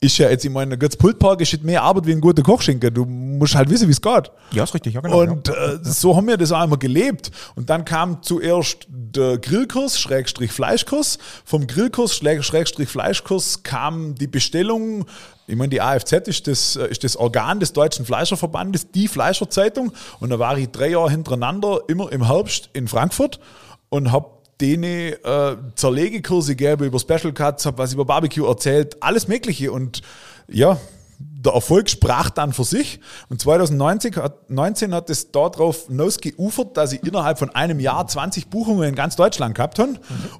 ist ja jetzt, ich meine, ein gutes Pultpark ist mehr Arbeit wie ein guter Kochschinken. Du musst halt wissen, wie es geht. ja, ist richtig, ja, genau. Und ja. äh, so haben wir das auch immer gelebt. Und dann kam zuerst der Grillkurs, Schrägstrich Fleischkurs. Vom Grillkurs, Schräg- Schrägstrich Fleischkurs kam die Bestellung. Ich meine, die AFZ ist das, äh, ist das Organ des Deutschen Fleischerverbandes, die Fleischerzeitung. Und da war ich drei Jahre hintereinander immer im Herbst in Frankfurt und habe denen äh, Zerlegekurse gegeben über Special Cuts, habe was über Barbecue erzählt, alles Mögliche. Und ja, der Erfolg sprach dann für sich. Und 2019 hat, 19 hat es darauf hinausgeufert, dass ich innerhalb von einem Jahr 20 Buchungen in ganz Deutschland gehabt habe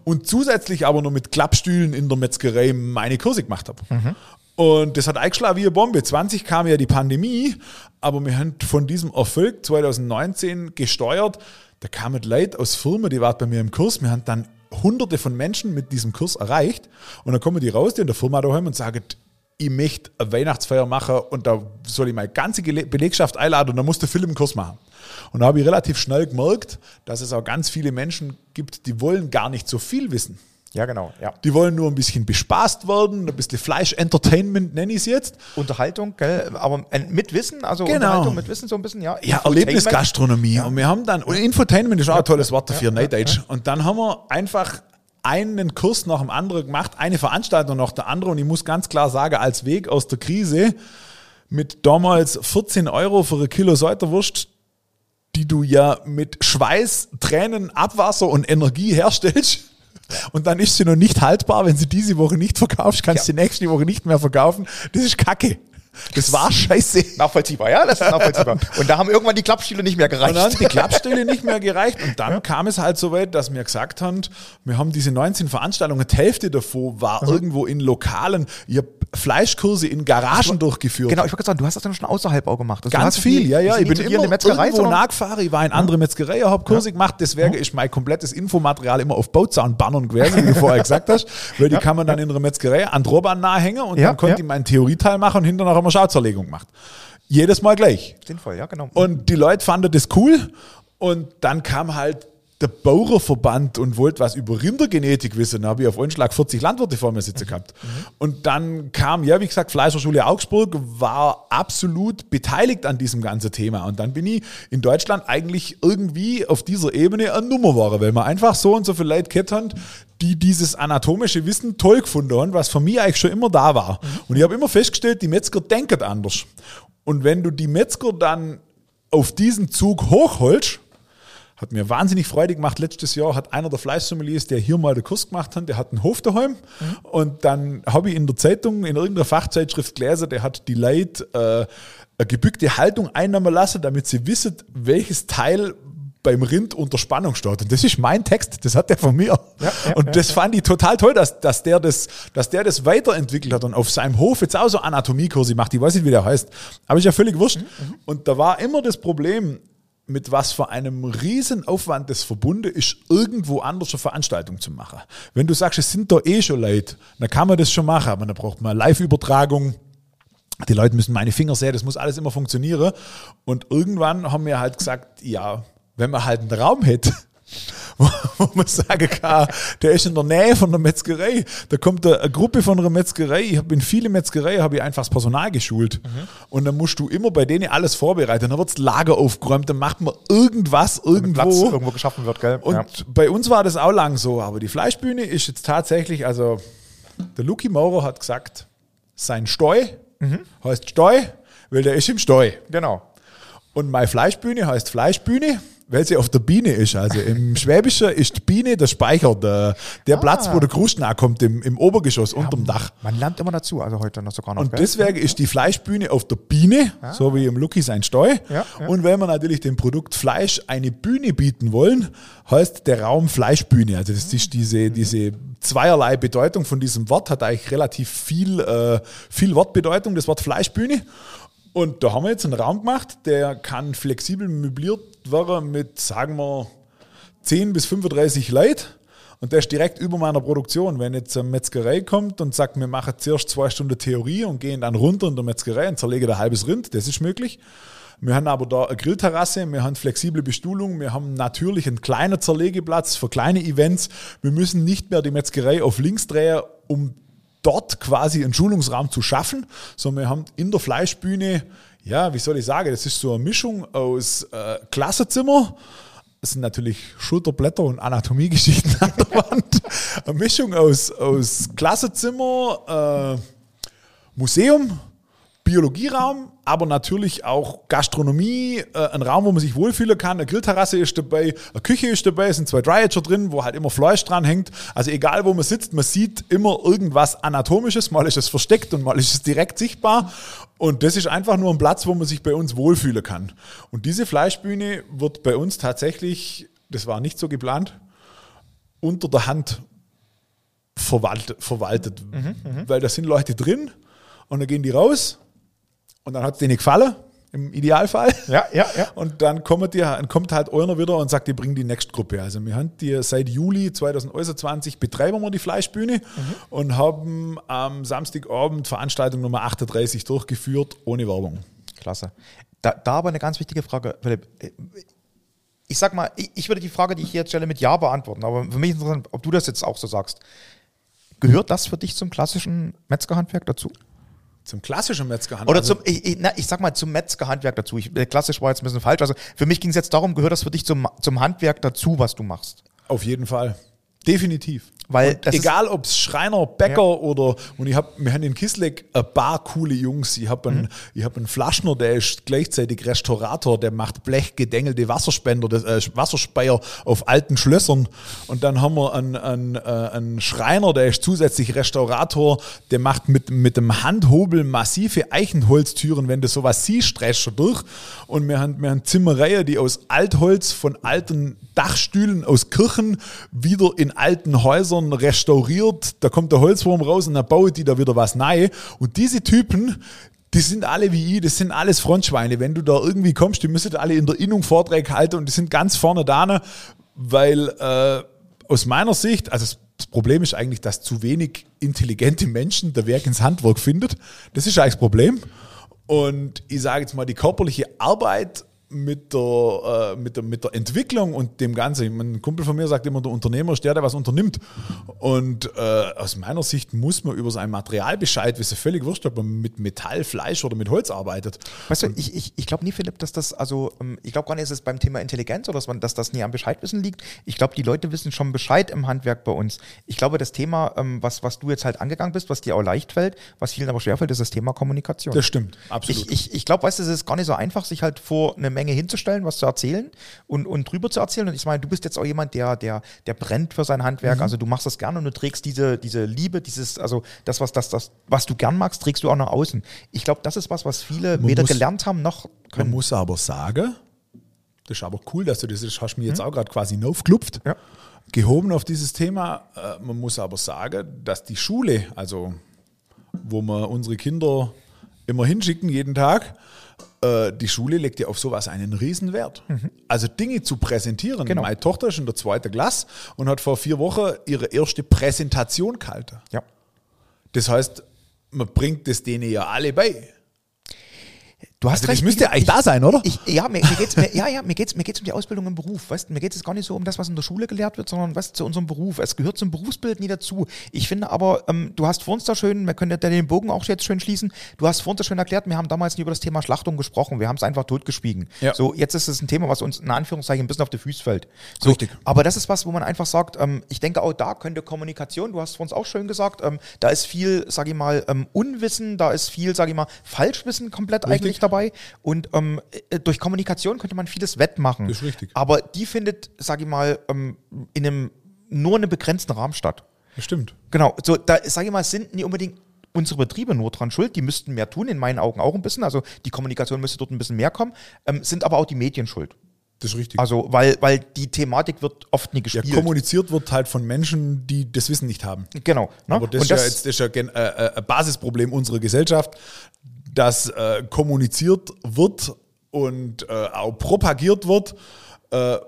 und zusätzlich aber noch mit Klappstühlen in der Metzgerei meine Kurse gemacht habe. Und das hat eingeschlagen wie eine Bombe. 20 kam ja die Pandemie, aber wir haben von diesem Erfolg 2019 gesteuert. Da kamen Leute aus Firmen, die waren bei mir im Kurs. Wir haben dann hunderte von Menschen mit diesem Kurs erreicht. Und dann kommen die raus, die in der Firma daheim und sagen, ich möchte eine Weihnachtsfeier machen und da soll ich meine ganze Belegschaft einladen und da musst du Philipp einen Kurs machen. Und da habe ich relativ schnell gemerkt, dass es auch ganz viele Menschen gibt, die wollen gar nicht so viel wissen. Ja, genau, ja. Die wollen nur ein bisschen bespaßt werden, ein bisschen Fleisch-Entertainment nenne ich es jetzt. Unterhaltung, gell? aber mit Wissen, also Genau. Unterhaltung mit Wissen so ein bisschen, ja. Ja. Erlebnisgastronomie. Und wir haben dann, und Infotainment ist auch ein tolles Wort dafür, Neudeutsch. Und dann haben wir einfach einen Kurs nach dem anderen gemacht, eine Veranstaltung nach der anderen. Und ich muss ganz klar sagen, als Weg aus der Krise mit damals 14 Euro für ein Kilo Säuterwurst, die du ja mit Schweiß, Tränen, Abwasser und Energie herstellst. Und dann ist sie noch nicht haltbar, wenn sie diese Woche nicht verkaufst, kannst du die nächste Woche nicht mehr verkaufen. Das ist Kacke. Das war scheiße. Nachvollziehbar, ja, das ist nachvollziehbar. Und da haben irgendwann die Klappstühle nicht mehr gereicht. Und dann die Klappstühle nicht mehr gereicht. Und dann kam es halt so weit, dass wir gesagt haben, wir haben diese 19 Veranstaltungen, die Hälfte davon war irgendwo in Lokalen. Ich habe Fleischkurse in Garagen durchgeführt. Genau, ich wollte sagen, du hast das dann schon außerhalb auch gemacht. Also Ganz viel, nie- ja, ja. Ich bin immer Metzgerei, irgendwo nachgefahren. Ich war in andere Metzgerei, habe Kurse gemacht. Deswegen ist mein komplettes Infomaterial immer auf Bauzaunbannern gewesen, wie du vorher gesagt hast. Weil die kann man dann in einer Metzgerei an Drohbahn nahehängen und Ja, dann konnte ja. ich meinen Theorieteil machen und hinterher haben wir Schauzerlegung gemacht. jedes Mal gleich. Sinnvoll, ja, genau. Und die Leute fanden das cool. Und dann kam halt der Bauerverband und wollte was über Rindergenetik wissen. Da habe ich auf Anschlag 40 Landwirte vor mir sitzen gehabt. Und dann kam, ja, wie gesagt, Fleischerschule Augsburg war absolut beteiligt an diesem ganzen Thema. Und dann bin ich in Deutschland eigentlich irgendwie auf dieser Ebene eine Nummer war, weil man einfach so und so viele Leute gehabt haben, die dieses anatomische Wissen toll gefunden haben, was für mich eigentlich schon immer da war. Und ich habe immer festgestellt, die Metzger denken anders. Und wenn du die Metzger dann auf diesen Zug hochholst, hat mir wahnsinnig Freude gemacht. Letztes Jahr hat einer der Fleischsommeliers, der hier mal den Kurs gemacht hat, der hat einen Hof daheim. Und dann habe ich in der Zeitung, in irgendeiner Fachzeitschrift gelesen, der hat die Leute äh, eine gebückte Haltung einnehmen lassen, damit sie wissen, welches Teil beim Rind unter Spannung steht. Und das ist mein Text, das hat der von mir. und das fand ich total toll, dass, dass, der das, dass der das weiterentwickelt hat und auf seinem Hof jetzt auch so Anatomiekurse macht. Ich weiß nicht, wie der heißt. Aber ist ja völlig wurscht. Und da war immer das Problem, mit was für einem riesen Aufwand das verbunden ist, irgendwo anders eine Veranstaltung zu machen. Wenn du sagst, es sind da eh schon Leute, dann kann man das schon machen, aber dann braucht man Live-Übertragung. Die Leute müssen meine Finger sehen, das muss alles immer funktionieren. Und irgendwann haben wir halt gesagt, ja, wenn man halt einen Raum hätte, wo man sagen kann, der ist in der Nähe von der Metzgerei. Da kommt eine Gruppe von einer Metzgerei. Ich habe in viele Metzgerei habe ich einfach das Personal geschult. Und dann musst du immer bei denen alles vorbereiten. Dann wird das Lager aufgeräumt, dann macht man irgendwas irgendwo. Platz irgendwo geschaffen wird, gell? Und ja. bei uns war das auch lang so. Aber die Fleischbühne ist jetzt tatsächlich, also der Luki Maurer hat gesagt, sein Steu heißt Steu, weil der ist im Steu. Genau. Und meine Fleischbühne heißt Fleischbühne, weil sie auf der Biene ist. Also im Schwäbischen ist die Biene der Speicher, der, der Platz, wo der Krusten ankommt, im, im Obergeschoss, unterm Dach. Man lernt immer dazu, also heute noch sogar noch. Und gell? deswegen ist die Fleischbühne auf der Biene, so wie im Lucky sein Steu. Ja, ja. Und wenn wir natürlich dem Produkt Fleisch eine Bühne bieten wollen, heißt der Raum Fleischbühne. Also das ist diese, diese zweierlei Bedeutung von diesem Wort, hat eigentlich relativ viel, äh, viel Wortbedeutung, das Wort Fleischbühne. Und da haben wir jetzt einen Raum gemacht, der kann flexibel möbliert werden mit, sagen wir, 10 bis 35 Leute. Und der ist direkt über meiner Produktion. Wenn jetzt eine Metzgerei kommt und sagt, wir machen zuerst zwei Stunden Theorie und gehen dann runter in der Metzgerei und zerlegen ein halbes Rind, das ist möglich. Wir haben aber da eine Grillterrasse, wir haben flexible Bestuhlung, wir haben natürlich einen kleinen Zerlegeplatz für kleine Events. Wir müssen nicht mehr die Metzgerei auf links drehen, um dort quasi einen Schulungsraum zu schaffen, sondern wir haben in der Fleischbühne, ja, wie soll ich sagen, das ist so eine Mischung aus äh, Klassenzimmer, das sind natürlich Schulterblätter und Anatomiegeschichten an der Wand, eine Mischung aus, aus Klassenzimmer, äh, Museum, Biologieraum, aber natürlich auch Gastronomie, äh, ein Raum, wo man sich wohlfühlen kann. Eine Grillterrasse ist dabei, eine Küche ist dabei, es sind zwei Dryager drin, wo halt immer Fleisch dran hängt. Also egal, wo man sitzt, man sieht immer irgendwas Anatomisches. Mal ist es versteckt und mal ist es direkt sichtbar. Und das ist einfach nur ein Platz, wo man sich bei uns wohlfühlen kann. Und diese Fleischbühne wird bei uns tatsächlich, das war nicht so geplant, unter der Hand verwaltet. verwaltet. Weil da sind Leute drin und dann gehen die raus und dann hat es denen gefallen, im Idealfall. Ja, ja, ja. Und dann kommt, die, dann kommt halt einer wieder und sagt, die bringen die nächste Gruppe. Also wir haben die seit Juli 2021 betreiben wir die Fleischbühne und haben am Samstagabend Veranstaltung Nummer 38 durchgeführt, ohne Werbung. Klasse. Da, da aber eine ganz wichtige Frage, Philipp. Ich sag mal, ich, ich würde die Frage, die ich hier jetzt stelle, mit Ja beantworten. Aber für mich ist interessant, ob du das jetzt auch so sagst. Gehört das für dich zum klassischen Metzgerhandwerk dazu? Zum klassischen Metzgerhandwerk. Oder Also zum, ich, ich, na, ich sag mal, zum Metzgerhandwerk dazu. Ich, klassisch war jetzt ein bisschen falsch. Also für mich ging es jetzt darum, gehört das für dich zum, zum Handwerk dazu, was du machst? Auf jeden Fall. Definitiv. Weil egal ob es Schreiner, Bäcker Ja. oder und ich habe wir haben in Kisleck ein paar coole Jungs. Ich habe einen, Mhm. ich hab einen Flaschner, der ist gleichzeitig Restaurator, der macht blechgedengelte Wasserspender, das, äh, Wasserspeier auf alten Schlössern. Und dann haben wir einen, einen, äh, einen Schreiner, der ist zusätzlich Restaurator, der macht mit, mit dem Handhobel massive Eichenholztüren, wenn du sowas siehst, streichst du durch. Und wir haben, wir haben Zimmereien, die aus Altholz von alten Dachstühlen aus Kirchen wieder in alten Häusern restauriert. Da kommt der Holzwurm raus und dann baut die da wieder was neu. Und diese Typen, die sind alle wie ich, das sind alles Frontschweine. Wenn du da irgendwie kommst, die müssen alle in der Innung Vorträge halten und die sind ganz vorne da, weil äh, aus meiner Sicht, also das Problem ist eigentlich, dass zu wenig intelligente Menschen der Werk ins Handwerk findet. Das ist eigentlich das Problem. Und ich sage jetzt mal, die körperliche Arbeit mit der, äh, mit, der, mit der Entwicklung und dem Ganzen. Ein Kumpel von mir sagt immer, der Unternehmer ist der, der was unternimmt. Und äh, aus meiner Sicht muss man über sein Material Bescheid wissen. Völlig wurscht, ob man mit Metall, Fleisch oder mit Holz arbeitet. Weißt du, ich, ich, ich glaube nie, Philipp, dass das, also ähm, ich glaube gar nicht, dass es beim Thema Intelligenz oder dass, man, dass das nie am Bescheidwissen liegt. Ich glaube, die Leute wissen schon Bescheid im Handwerk bei uns. Ich glaube, das Thema, ähm, was, was du jetzt halt angegangen bist, was dir auch leicht fällt, was vielen aber schwerfällt, ist das Thema Kommunikation. Das stimmt, absolut. Ich, ich, ich glaube, weißt du, es ist gar nicht so einfach, sich halt vor eine Menge hinzustellen, was zu erzählen und, und drüber zu erzählen. Und ich meine, du bist jetzt auch jemand, der, der, der brennt für sein Handwerk. Also du machst das gerne und du trägst diese, diese Liebe, dieses, also das, was, das, das, was du gern magst, trägst du auch nach außen. Ich glaube, das ist was, was viele weder muss- gelernt haben noch Man können. muss aber sagen, das ist aber cool, dass du das, das hast mir jetzt auch gerade quasi aufgelupft, Ja. gehoben auf dieses Thema. Äh, Man muss aber sagen, dass die Schule, also wo wir unsere Kinder immer hinschicken jeden Tag, äh, die Schule legt ja auf sowas einen Riesenwert. Also Dinge zu präsentieren. Genau. Meine Tochter ist in der zweiten Klasse und hat vor vier Wochen ihre erste Präsentation gehalten. Ja. Das heißt, man bringt das denen ja alle bei. Du hast Also das recht. müsste ich- eigentlich da sein, oder? Ich, ja, mir, mir geht's, mir, ja, ja, mir geht's, mir geht's um die Ausbildung im Beruf. Weißt, mir geht es gar nicht so um das, was in der Schule gelehrt wird, sondern was zu unserem Beruf. Es gehört zum Berufsbild nie dazu. Ich finde aber, ähm, du hast vor uns da schön, wir können ja den Bogen auch jetzt schön schließen. Du hast vor uns da schön erklärt, wir haben damals nie über das Thema Schlachtung gesprochen. Wir haben es einfach totgeschwiegen. Ja. So, jetzt ist es ein Thema, was uns in Anführungszeichen ein bisschen auf die Füße fällt. So, Richtig. Aber das ist was, wo man einfach sagt, ähm, ich denke auch da könnte Kommunikation, du hast vor uns auch schön gesagt, ähm, da ist viel, sag ich mal, ähm, Unwissen, da ist viel, sag ich mal, Falschwissen komplett eigentlich dabei. Und ähm, äh, durch Kommunikation könnte man vieles wettmachen. Das ist richtig. Aber die findet, sag ich mal, ähm, in einem nur einem begrenzten Rahmen statt. Das stimmt. Genau, so da sage ich mal, sind nicht unbedingt unsere Betriebe nur dran schuld, die müssten mehr tun, in meinen Augen auch ein bisschen, also die Kommunikation müsste dort ein bisschen mehr kommen, ähm, sind aber auch die Medien schuld. Das ist richtig. Also, weil, weil die Thematik wird oft nie ja, gespielt. kommuniziert wird halt von Menschen, die das Wissen nicht haben. genau. Ne? Aber das Und ist ja jetzt das ist ja gen- äh, äh, ein Basisproblem unserer Gesellschaft, dass äh, kommuniziert wird und äh, auch propagiert wird. Äh,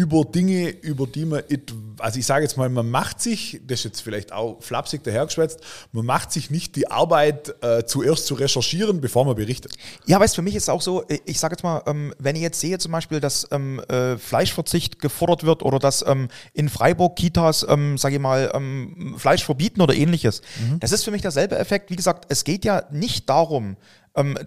über Dinge, über die man, it, also ich sage jetzt mal, man macht sich, das ist jetzt vielleicht auch flapsig dahergeschwätzt, man macht sich nicht die Arbeit, äh, zuerst zu recherchieren, bevor man berichtet. Ja, weißt für mich ist es auch so, äh, ich sage jetzt mal, ähm, wenn ich jetzt sehe zum Beispiel, dass ähm, äh, Fleischverzicht gefordert wird oder dass ähm, in Freiburg Kitas, ähm, sage ich mal, ähm, Fleisch verbieten oder ähnliches, das ist für mich derselbe Effekt. Wie gesagt, es geht ja nicht darum,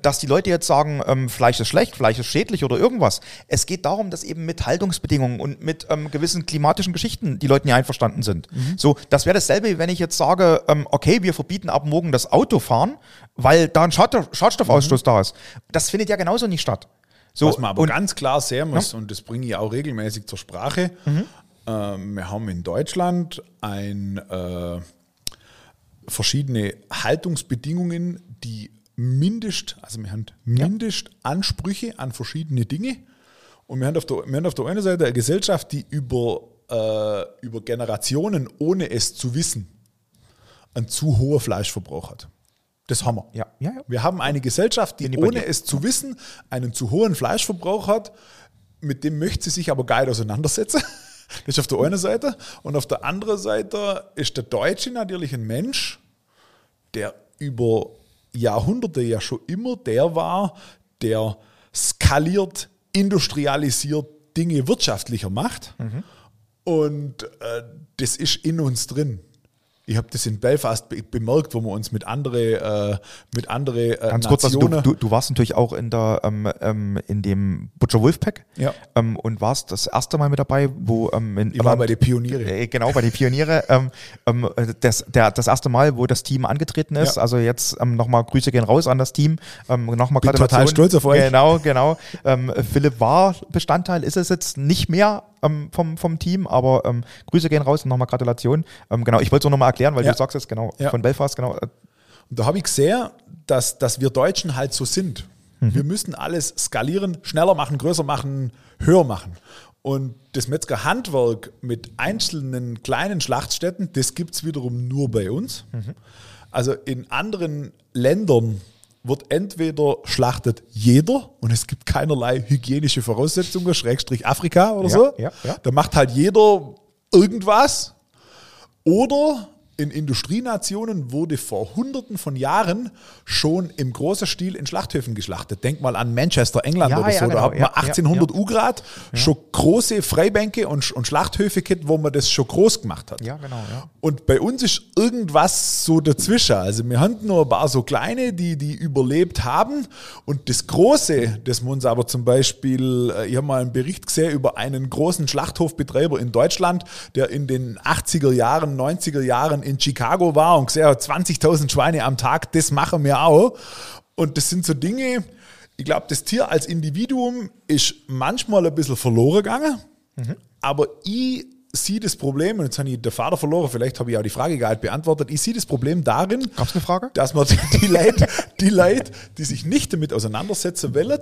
dass die Leute jetzt sagen, ähm, Fleisch ist schlecht, Fleisch ist schädlich oder irgendwas. Es geht darum, dass eben mit Haltungsbedingungen und mit ähm, gewissen klimatischen Geschichten die Leute nicht einverstanden sind. So, das wäre dasselbe, wenn ich jetzt sage, ähm, okay, wir verbieten ab morgen das Autofahren, weil da ein Schad Schadstoffausstoß da ist. Das findet ja genauso nicht statt. So, Was man aber und, ganz klar sehen muss, und das bringe ich auch regelmäßig zur Sprache, Mhm. ähm, wir haben in Deutschland ein, äh, verschiedene Haltungsbedingungen, die Mindest, also wir haben Mindestansprüche an verschiedene Dinge. Und wir haben auf der, wir haben auf der einen Seite eine Gesellschaft, die über, äh, über Generationen, ohne es zu wissen, einen zu hohen Fleischverbrauch hat. Das haben wir. Ja, ja, ja. Wir haben eine Gesellschaft, die ohne es zu wissen einen zu hohen Fleischverbrauch hat, mit dem möchte sie sich aber geil auseinandersetzen. Das ist auf der einen Seite. Und auf der anderen Seite ist der Deutsche natürlich ein Mensch, der über Jahrhunderte ja schon immer der war, der skaliert, industrialisiert Dinge wirtschaftlicher macht. Mhm. Und äh, das ist in uns drin. Ich habe das in Belfast be bemerkt, wo wir uns mit andere, äh, mit andere äh, Ganz kurz, also Nationen du, du, du warst natürlich auch in der ähm, ähm, in dem Butcher Wolfpack Ja. ähm, und warst das erste Mal mit dabei, wo ähm, in Ich war bei den Pioniere. Äh, genau, bei den Pioniere. ähm, ähm, das, der, das erste Mal, wo das Team angetreten ist. Ja. Also jetzt ähm, nochmal Grüße gehen raus an das Team. Ähm, nochmal Bin total stolz auf euch. Genau, genau. Ähm, Philipp war Bestandteil, ist es jetzt nicht mehr ähm, vom, vom Team, aber ähm, Grüße gehen raus und nochmal Gratulation. Ähm, genau, ich wollte es nur nochmal erklären, weil Ja. du sagst es genau, Ja. von Belfast, genau. Äh, Und da habe ich gesehen, dass, dass wir Deutschen halt so sind. Wir müssen alles skalieren, schneller machen, größer machen, höher machen. Und das Metzgerhandwerk mit einzelnen kleinen Schlachtstätten, das gibt es wiederum nur bei uns. Also in anderen Ländern wird entweder schlachtet jeder und es gibt keinerlei hygienische Voraussetzungen, Schrägstrich Afrika oder Ja, so. ja, ja. Da macht halt jeder irgendwas. Oder in Industrienationen wurde vor hunderten von Jahren schon im großen Stil in Schlachthöfen geschlachtet. Denk mal an Manchester, England Ja, oder ja, so. genau. Da hat man Ja, ja, 1800 ja. U-Grad schon große Freibänke und, und Schlachthöfe gehabt, wo man das schon groß gemacht hat. Ja, genau. Und bei uns ist irgendwas so dazwischen. Also wir haben nur ein paar so kleine, die, die überlebt haben. Und das Große, das wir uns aber zum Beispiel, äh, ich habe mal einen Bericht gesehen über einen großen Schlachthofbetreiber in Deutschland, der in den 80er Jahren, 90er Jahren in Chicago war und gesehen hat, 20.000 Schweine am Tag, das machen wir auch. Und das sind so Dinge, ich glaube, das Tier als Individuum ist manchmal ein bisschen verloren gegangen. Aber ich sehe das Problem, und jetzt habe ich den Vater verloren, vielleicht habe ich auch die Frage gar nicht beantwortet, ich sehe das Problem darin, eine Frage? dass man die Leute, die Leute, die sich nicht damit auseinandersetzen wollen,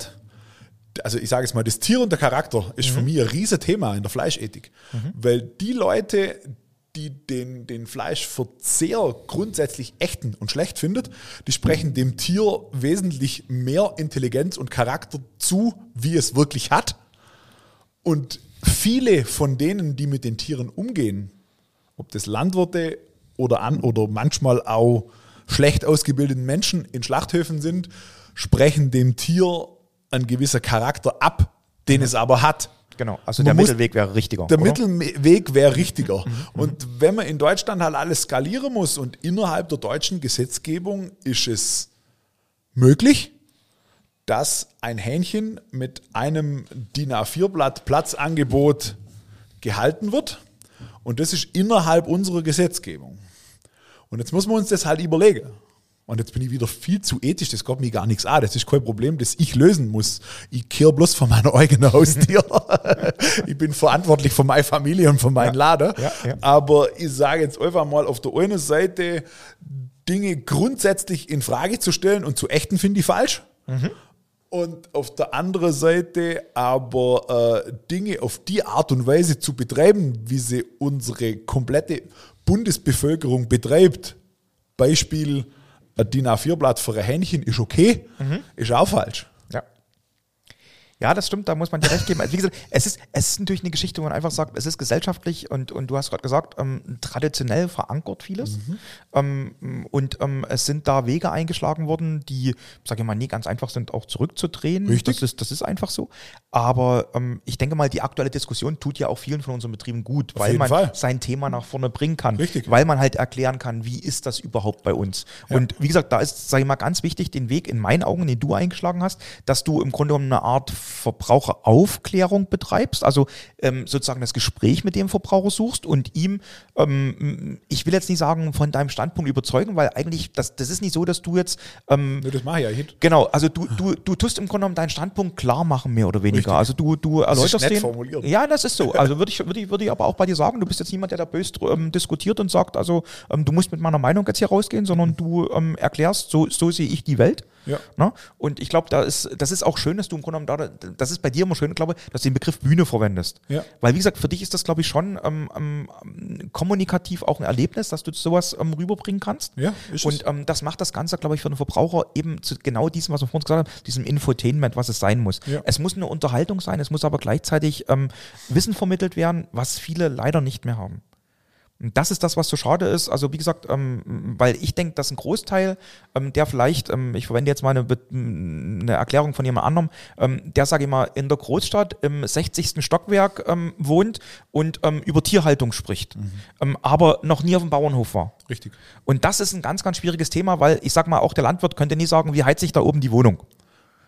also ich sage es mal, das Tier und der Charakter ist für mich ein riesen Thema in der Fleischethik. Weil die Leute, die den, den Fleischverzehr grundsätzlich echten und schlecht findet, die sprechen dem Tier wesentlich mehr Intelligenz und Charakter zu, wie es wirklich hat. Und viele von denen, die mit den Tieren umgehen, ob das Landwirte oder an oder manchmal auch schlecht ausgebildeten Menschen in Schlachthöfen sind, sprechen dem Tier ein gewisser Charakter ab, den es aber hat. Genau, also Man der Mittelweg wäre richtiger. Der oder? Mittelweg wäre richtiger. Und wenn man in Deutschland halt alles skalieren muss und innerhalb der deutschen Gesetzgebung ist es möglich, dass ein Hähnchen mit einem DIN A4-Blatt Platzangebot gehalten wird. Und das ist innerhalb unserer Gesetzgebung. Und jetzt muss man uns das halt überlegen. Und jetzt bin ich wieder viel zu ethisch, das geht mir gar nichts an. Das ist kein Problem, das ich lösen muss. Ich kehre bloß von meiner eigenen Haustier. ich bin verantwortlich für meine Familie und für meinen Laden. ja, ja. Aber ich sage jetzt einfach mal auf der einen Seite, Dinge grundsätzlich in Frage zu stellen und zu ächten, finde ich falsch. Und auf der anderen Seite aber äh, Dinge auf die Art und Weise zu betreiben, wie sie unsere komplette Bundesbevölkerung betreibt. Beispiel, ein DIN A4-Blatt für ein Hähnchen ist okay, ist auch falsch. Ja. Ja, das stimmt, da muss man dir recht geben. Also wie gesagt, es ist, es ist natürlich eine Geschichte, wo man einfach sagt, es ist gesellschaftlich und, und du hast gerade gesagt, ähm, traditionell verankert vieles. Mhm. Ähm, und ähm, es sind da Wege eingeschlagen worden, die, sage ich mal, nie ganz einfach sind, auch zurückzudrehen. Richtig. Das ist, das ist einfach so. Aber ähm, ich denke mal, die aktuelle Diskussion tut ja auch vielen von unseren Betrieben gut, weil jeden man Fall. sein Thema nach vorne bringen kann. Richtig. Weil man halt erklären kann, wie ist das überhaupt bei uns. Und wie gesagt, da ist, sage ich mal, ganz wichtig, den Weg in meinen Augen, den du eingeschlagen hast, dass du im Grunde genommen eine Art Verbraucheraufklärung betreibst, also ähm, sozusagen das Gespräch mit dem Verbraucher suchst und ihm, ähm, ich will jetzt nicht sagen, von deinem Standpunkt überzeugen, weil eigentlich, das, das ist nicht so, dass du jetzt ähm, Nur das mache ich ja nicht. Genau, also du, du, du tust im Grunde genommen deinen Standpunkt klar machen, mehr oder weniger. Richtig. Also du, du erläuterst den. formuliert. Ja, das ist so. Also würde ich, würde ich, würde ich aber auch bei dir sagen, du bist jetzt niemand, der da böse ähm, diskutiert und sagt, also ähm, du musst mit meiner Meinung jetzt hier rausgehen, sondern du ähm, erklärst, so, so sehe ich die Welt. Ja. Ne? Und ich glaube, da ist, das ist auch schön, dass du im Grunde genommen da, das ist bei dir immer schön, glaube ich, dass du den Begriff Bühne verwendest. Ja. Weil, wie gesagt, für dich ist das, glaube ich, schon ähm, ähm, kommunikativ auch ein Erlebnis, dass du sowas ähm, rüberbringen kannst. Ja, ist. Und ähm, das macht das Ganze, glaube ich, für den Verbraucher eben zu genau diesem, was wir vorhin gesagt haben, diesem Infotainment, was es sein muss. Ja. Es muss eine Unterhaltung sein, es muss aber gleichzeitig ähm, Wissen vermittelt werden, was viele leider nicht mehr haben. Und das ist das, was so schade ist. Also wie gesagt, ähm, weil ich denke, dass ein Großteil, ähm, der vielleicht, ähm, ich verwende jetzt mal eine, eine Erklärung von jemand anderem, ähm, der, sage ich mal, in der Großstadt im 60. Stockwerk ähm, wohnt und ähm, über Tierhaltung spricht, ähm, aber noch nie auf dem Bauernhof war. Richtig. Und das ist ein ganz, ganz schwieriges Thema, weil ich sag mal, auch der Landwirt könnte nie sagen, wie heizt sich da oben die Wohnung.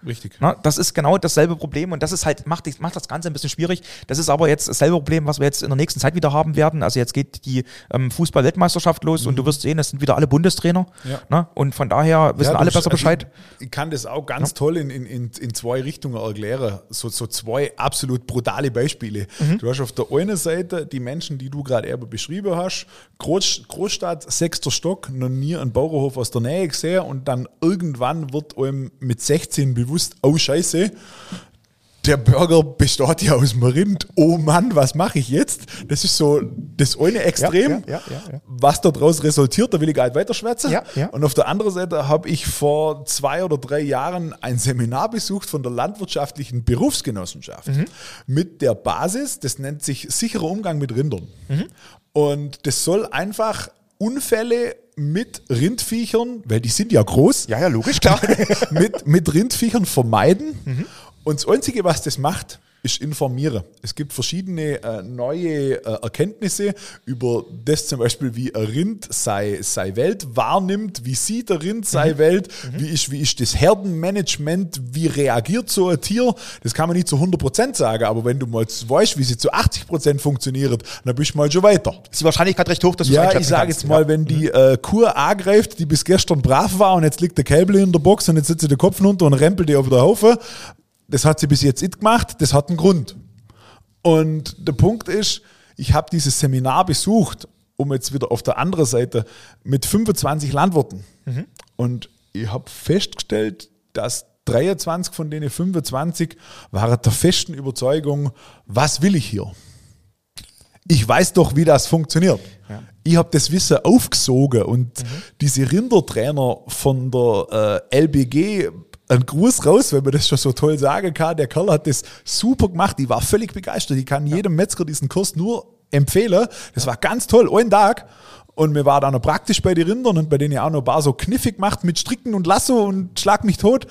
Richtig. Na, das ist genau dasselbe Problem und das ist halt, macht, macht das Ganze ein bisschen schwierig. Das ist aber jetzt dasselbe Problem, was wir jetzt in der nächsten Zeit wieder haben werden. Also jetzt geht die ähm, Fußball-Weltmeisterschaft los und du wirst sehen, es sind wieder alle Bundestrainer. Mhm. Ja. Na, und von daher wissen Ja, alle besser also Bescheid. Ich, ich kann das auch ganz toll in, in, in, in zwei Richtungen erklären. So, so zwei absolut brutale Beispiele. Mhm. Du hast auf der einen Seite die Menschen, die du gerade eben beschrieben hast. Groß, Großstadt, sechster Stock, noch nie einen Bauernhof aus der Nähe gesehen und dann irgendwann wird einem mit 16 bewusst, oh Scheiße, der Burger besteht ja aus dem Rind. Oh Mann, was mache ich jetzt? Das ist so das eine Extrem. ja, ja, ja. Was daraus resultiert, da will ich gar nicht weiterschwätzen. Ja, ja. Und auf der anderen Seite habe ich vor zwei oder drei Jahren ein Seminar besucht von der Landwirtschaftlichen Berufsgenossenschaft mit der Basis, das nennt sich sicherer Umgang mit Rindern. Und das soll einfach Unfälle mit Rindviechern, weil die sind ja groß, Ja, ja, logisch, klar. mit, mit Rindviechern vermeiden. Und das Einzige, was das macht, ist informieren. Es gibt verschiedene äh, neue äh, Erkenntnisse über das zum Beispiel, wie ein Rind sei, sei Welt wahrnimmt, wie sieht der Rind sei Welt, wie, ist, wie ist das Herdenmanagement, wie reagiert so ein Tier. Das kann man nicht zu 100% sagen, aber wenn du mal weißt, wie sie zu 80% funktioniert, dann bist du mal schon weiter. Ist die Wahrscheinlichkeit recht hoch, dass du Ja, ich sage jetzt mal, wenn die äh, Kuh angreift, die bis gestern brav war und jetzt liegt der Kälbel in der Box und jetzt sitzt sie den Kopf runter und rempelt die auf den Haufen, das hat sie bis jetzt nicht gemacht, das hat einen Grund. Und der Punkt ist, ich habe dieses Seminar besucht, um jetzt wieder auf der anderen Seite, mit 25 Landwirten. Und ich habe festgestellt, dass 23 von denen 25 waren der festen Überzeugung, was will ich hier? ich weiß doch, wie das funktioniert. Ich habe das Wissen aufgesogen und diese Rindertrainer von der äh, LBG, ein Gruß raus, wenn man das schon so toll sagen kann. Der Kerl hat das super gemacht. Ich war völlig begeistert. Ich kann jedem Metzger diesen Kurs nur empfehlen. Das war ganz toll, einen Tag. Und mir war dann noch praktisch bei den Rindern und bei denen ich auch noch ein paar so kniffig gemacht mit Stricken und Lasso und Schlag mich tot.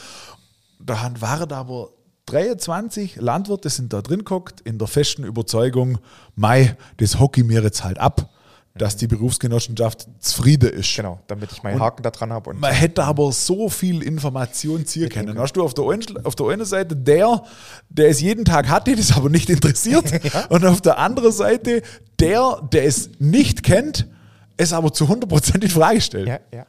Da waren da aber 23 Landwirte sind da drin geguckt, in der festen Überzeugung, Mai, das Hockey mir jetzt halt ab, dass die Berufsgenossenschaft zufrieden ist. Genau, damit ich meinen Haken da dran habe. und- Man hätte aber so viel Information ziehen können. Hast du auf der, einen, auf der einen Seite der, der es jeden Tag hat, den es aber nicht interessiert, und auf der anderen Seite der, der es nicht kennt, es aber zu 100% in Frage stellt. Ja, ja,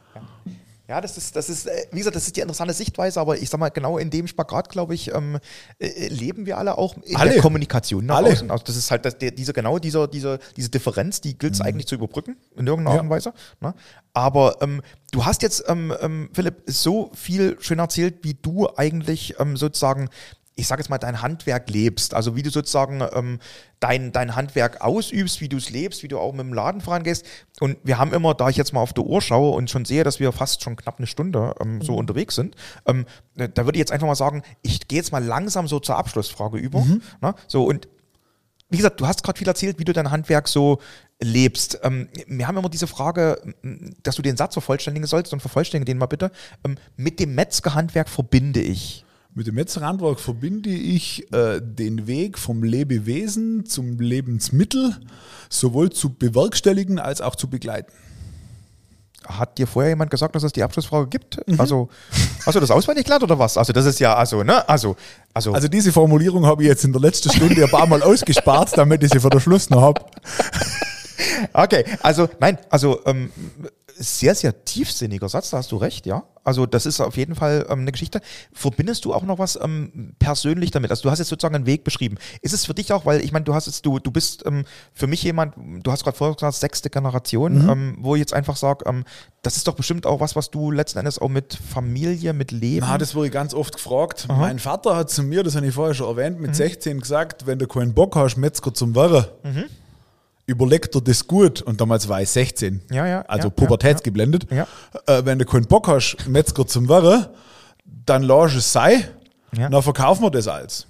ja. Das ist, das ist, äh, wie gesagt, das ist die interessante Sichtweise, aber ich sag mal, genau in dem Spagat, glaube ich, ähm, äh, leben wir alle auch in Alle. der Kommunikation nach Alle. außen. Also das ist halt das, der, diese, genau dieser, dieser, diese Differenz, die gilt es eigentlich zu überbrücken, in irgendeiner Mhm. Ja. Art und Weise. Ne? Aber ähm, du hast jetzt, ähm, ähm, Philipp, so viel schön erzählt, wie du eigentlich ähm, sozusagen ich sage jetzt mal, dein Handwerk lebst. Also wie du sozusagen ähm, dein, dein Handwerk ausübst, wie du es lebst, wie du auch mit dem Laden vorangehst. Und wir haben immer, da ich jetzt mal auf die Uhr schaue und schon sehe, dass wir fast schon knapp eine Stunde ähm, so unterwegs sind, ähm, da würde ich jetzt einfach mal sagen, ich gehe jetzt mal langsam so zur Abschlussfrage über. Ne? So und wie gesagt, du hast gerade viel erzählt, wie du dein Handwerk so lebst. Ähm, wir haben immer diese Frage, dass du den Satz vervollständigen sollst und vervollständige den mal bitte. Ähm, mit dem Metzgerhandwerk verbinde ich. Mit dem Metzgerhandwerk verbinde ich äh, den Weg vom Lebewesen zum Lebensmittel sowohl zu bewerkstelligen als auch zu begleiten. Hat dir vorher jemand gesagt, dass es die Abschlussfrage gibt? Mhm. Also, hast du das auswendig gelernt oder was? Also, das ist ja, also, ne? Also, also, Also diese Formulierung habe ich jetzt in der letzten Stunde ein paar Mal ausgespart, damit ich sie für den Schluss noch habe. okay. Also, nein, also, ähm, sehr, sehr tiefsinniger Satz, da hast du recht, ja. Also, das ist auf jeden Fall ähm, eine Geschichte. Verbindest du auch noch was ähm, persönlich damit? Also, du hast jetzt sozusagen einen Weg beschrieben. Ist es für dich auch, weil ich meine, du hast jetzt, du, du bist ähm, für mich jemand, du hast gerade vorher gesagt, sechste Generation, ähm, wo ich jetzt einfach sage, ähm, das ist doch bestimmt auch was, was du letzten Endes auch mit Familie, mit Leben. Na, das wurde ich ganz oft gefragt. Mein Vater hat zu mir, das habe ich vorher schon erwähnt, Mhm. mit 16 gesagt, wenn du keinen Bock hast, Metzger zum Werden, überleg dir das gut. Und damals war ich 16. Ja, ja, Also ja, pubertätsgeblendet. Ja. Äh, wenn du keinen Bock hast, Metzger zum Werden, dann lass es sein, Ja. dann verkaufen wir das als.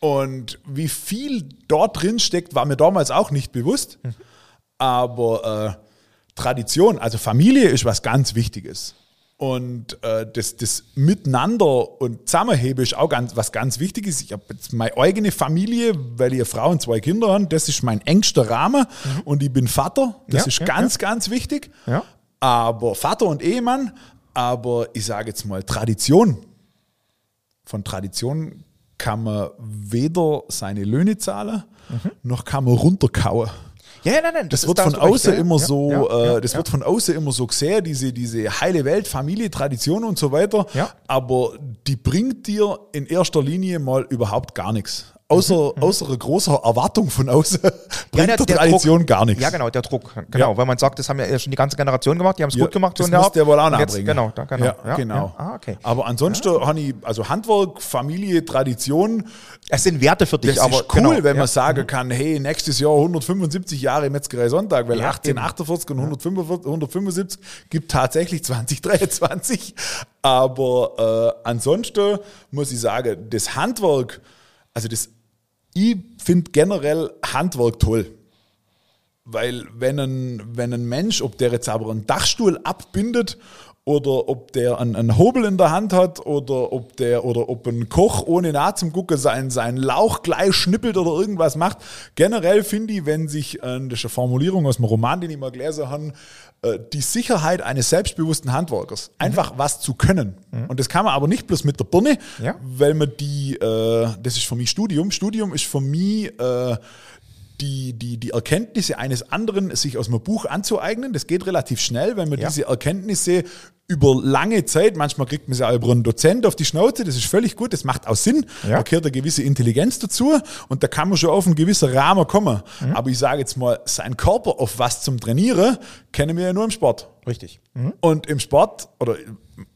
Und wie viel dort drin steckt, war mir damals auch nicht bewusst. Aber äh, Tradition, also Familie ist was ganz Wichtiges. Und äh, das, das Miteinander und Zusammenheben ist auch ganz, was ganz Wichtiges. Ich habe jetzt meine eigene Familie, weil ich eine Frau und zwei Kinder habe. Das ist mein engster Rahmen. Und ich bin Vater. Das Mhm. Ja, ist ja, ganz, ganz wichtig. Ja. Aber Vater und Ehemann. Aber ich sage jetzt mal Tradition. Von Tradition kann man weder seine Löhne zahlen, noch kann man runterkauen. Ja, nein, nein. Das ist- wird von recht, außen ja, immer ja, so, ja, äh, das wird von außen immer so gesehen, diese, diese heile Welt, Familie, Tradition und so weiter. Ja. Aber die bringt dir in erster Linie mal überhaupt gar nichts. Außer, außer eine großer Erwartung von außen bringt Mhm, Ja, der- der, Tradition Druck. gar nichts. Ja, genau, der Druck. Genau, Ja. weil man sagt, das haben ja schon die ganze Generation gemacht, die haben es Ja, gut gemacht. so das der muss der wohl auch Und jetzt- nachbringen. Genau, da, genau. Ja, genau. Ja. Ah, okay. Aber ansonsten habe ich, also Handwerk, Familie, Tradition, Es sind Werte für dich, das aber ist cool, genau, wenn ja. Mhm. man sagen kann, hey, nächstes Jahr 175 Jahre Metzgerei Sonntag, weil Ja, 1848 und 145, 175 gibt tatsächlich 2023. Aber äh, ansonsten muss ich sagen, das Handwerk, also das, ich finde generell Handwerk toll. weil wenn ein, wenn ein Mensch, ob der jetzt aber einen Dachstuhl abbindet oder ob der einen, einen Hobel in der Hand hat oder ob der oder ob ein Koch ohne nah zum Gucken seinen, seinen Lauch gleich schnippelt oder irgendwas macht. Generell finde ich, wenn sich, äh, das ist eine Formulierung aus dem Roman, den ich mal gelesen habe, äh, die Sicherheit eines selbstbewussten Handwerkers, einfach was zu können. Und das kann man aber nicht bloß mit der Birne, Ja. weil man die, äh, das ist für mich Studium. Studium ist für mich äh, die, die, die Erkenntnisse eines anderen sich aus einem Buch anzueignen. Das geht relativ schnell, wenn man Ja. diese Erkenntnisse über lange Zeit, manchmal kriegt man auch über einen Dozent auf die Schnauze, das ist völlig gut, das macht auch Sinn, Ja. da gehört eine gewisse Intelligenz dazu und da kann man schon auf einen gewissen Rahmen kommen. Mhm. Aber ich sage jetzt mal, sein Körper auf was zum Trainieren, kennen wir ja nur im Sport. Richtig. Und im Sport, oder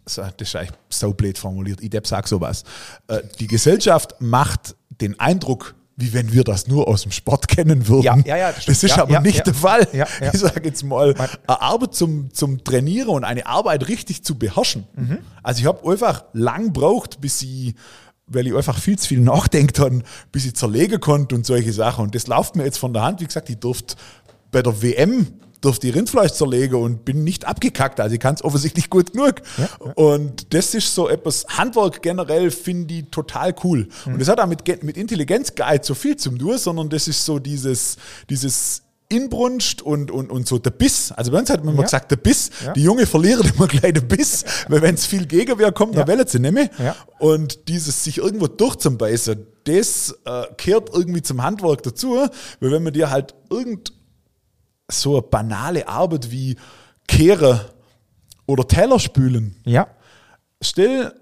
das ist eigentlich so blöd formuliert, ich sag sowas. Äh, Die Gesellschaft macht den Eindruck, wie wenn wir das nur aus dem Sport kennen würden. Ja, ja, ja, das das, ist Ja, aber ja, nicht ja. der Fall. Ich sage jetzt mal, eine Arbeit zum, zum Trainieren und eine Arbeit richtig zu beherrschen. Mhm. Also ich habe einfach lang braucht, bis ich weil ich einfach viel zu viel nachdenkt habe, bis ich zerlegen konnte und solche Sachen. Und das läuft mir jetzt von der Hand. Wie gesagt, ich durfte bei der WM durfte ich Rindfleisch zerlegen und bin nicht abgekackt. Also ich kann es offensichtlich gut genug. Und das ist so etwas, Handwerk generell finde ich total cool. Und das hat auch mit, mit Intelligenz gar nicht so viel zum tun, sondern das ist so dieses, dieses Inbrunst und, und, und so der Biss. Also bei uns hat man immer Ja. gesagt, der Biss. Ja. Die Junge verlieren immer gleich den Biss, weil wenn es viel Gegenwehr kommt, dann wollen sie nicht mehr. Ja. Und dieses sich irgendwo durchzubeißen, das äh, kehrt irgendwie zum Handwerk dazu, weil wenn man dir halt irgend so eine banale Arbeit wie Kehren oder Teller spülen, Ja. stell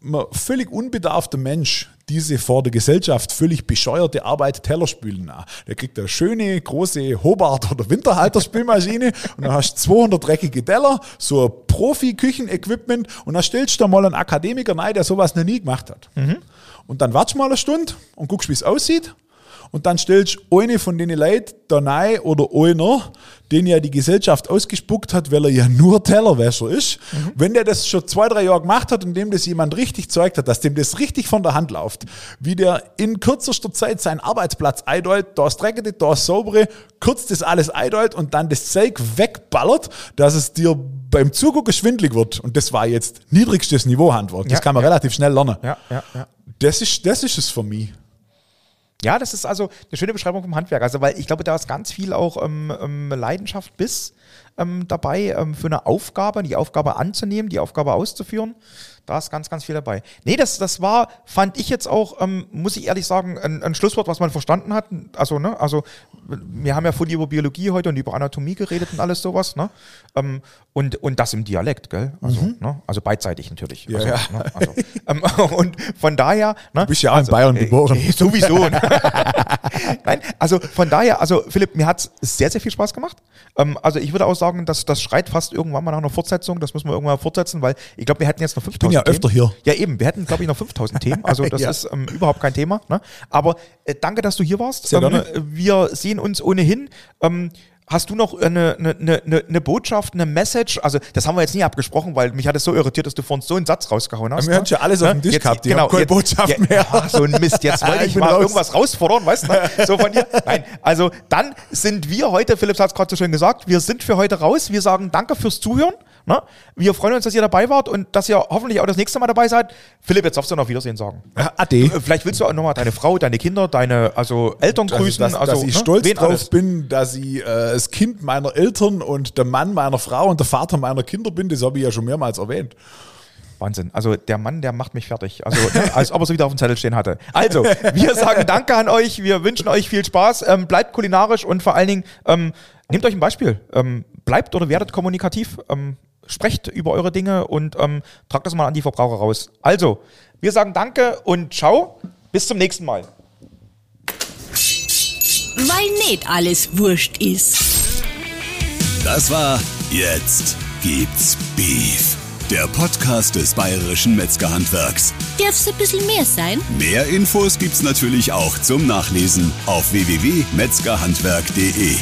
mal völlig unbedarfter Mensch diese vor der Gesellschaft völlig bescheuerte Arbeit Teller spülen nach. Der kriegt eine schöne, große Hobart- oder Winterhalterspülmaschine und dann hast du 200 dreckige Teller, so ein Profi-Küchen-Equipment und dann stellst du da mal einen Akademiker rein, der sowas noch nie gemacht hat. Und dann wartest du mal eine Stunde und guckst, wie es aussieht. Und dann stellst du eine von den Leuten da rein oder einer, den ja die Gesellschaft ausgespuckt hat, weil er ja nur Tellerwäscher ist. Wenn der das schon zwei, drei Jahre gemacht hat und dem das jemand richtig zeigt hat, dass dem das richtig von der Hand läuft, wie der in kürzester Zeit seinen Arbeitsplatz eindeutet, da ist dreckige, da ist saubere, kurz das alles eindeutet und dann das Zeug wegballert, dass es dir beim Zugucken schwindlig wird. Und das war jetzt niedrigstes Niveau Handwerk. Das Ja, kann man ja. relativ schnell lernen. Ja, ja, ja. Das ist, das ist es für mich. Ja, das ist also eine schöne Beschreibung vom Handwerk. Also, weil ich glaube, da ist ganz viel auch ähm, ähm, Leidenschaft bis ähm, dabei, ähm, für eine Aufgabe, die Aufgabe anzunehmen, die Aufgabe auszuführen. Da ist ganz, ganz viel dabei. Nee, das, das war, fand ich jetzt auch, ähm, muss ich ehrlich sagen, ein, ein Schlusswort, was man verstanden hat. Also, ne, also wir haben ja vorhin über Biologie heute und über Anatomie geredet und alles sowas, ne? Ähm, und, und das im Dialekt, gell? Also, ne? also beidseitig natürlich. Ja, also, ja. Ne? Also, ähm, und von daher, ne? Du bist ja auch in Bayern geboren. Äh, sowieso. ne? Nein, also von daher, also Philipp, mir hat es sehr, sehr viel Spaß gemacht. Ähm, also ich würde auch sagen, dass das schreit fast irgendwann mal nach einer Fortsetzung. Das müssen wir irgendwann mal fortsetzen, weil ich glaube, wir hätten jetzt noch 5000 bin ja Themen. öfter hier. Ja, eben. Wir hätten, glaube ich, noch 5000 Themen. Also das Ja. ist ähm, überhaupt kein Thema. Ne? Aber äh, danke, dass du hier warst. Sehr ähm, gerne. Wir sehen uns ohnehin. Ähm, Hast du noch eine, eine, eine, eine Botschaft, eine Message? Also, das haben wir jetzt nie abgesprochen, weil mich hat es so irritiert, dass du vorhin so einen Satz rausgehauen hast. Wir haben schon alles auf dem Tisch Jetzt- gehabt, ich genau, keine jetzt- Botschaft ja, mehr. Ah, so ein Mist. Jetzt wollte Ich ich mal raus. irgendwas rausfordern, weißt du? So von dir. Nein, also dann sind wir heute, Philipp hat es gerade so schön gesagt, wir sind für heute raus. Wir sagen danke fürs Zuhören. Ne? Wir freuen uns, dass ihr dabei wart und dass ihr hoffentlich auch das nächste Mal dabei seid. Philipp, jetzt darfst du noch Wiedersehen sagen. Ja, Ade. Äh, Vielleicht willst du auch nochmal deine Frau, deine Kinder, deine also Eltern grüßen. Also, dass, also, dass ich ne? stolz Wen drauf alles? bin, dass ich äh, das Kind meiner Eltern und der Mann meiner Frau und der Vater meiner Kinder bin, das habe ich ja schon mehrmals erwähnt. Wahnsinn. Also der Mann, der macht mich fertig. Also ne, als ob er es wieder auf dem Zettel stehen hatte. Also, wir sagen Danke an euch. Wir wünschen euch viel Spaß. Ähm, bleibt kulinarisch und vor allen Dingen ähm, nehmt euch ein Beispiel. Ähm, bleibt oder werdet kommunikativ. Sprecht über eure Dinge und ähm, tragt das mal an die Verbraucher raus. Also, wir sagen Danke und ciao. Bis zum nächsten Mal. Weil nicht alles wurscht ist. Das war Jetzt gibt's Beef. Der Podcast des Bayerischen Metzgerhandwerks. Darf's ein bisschen mehr sein? Mehr Infos gibt's natürlich auch zum Nachlesen auf www.metzgerhandwerk.de.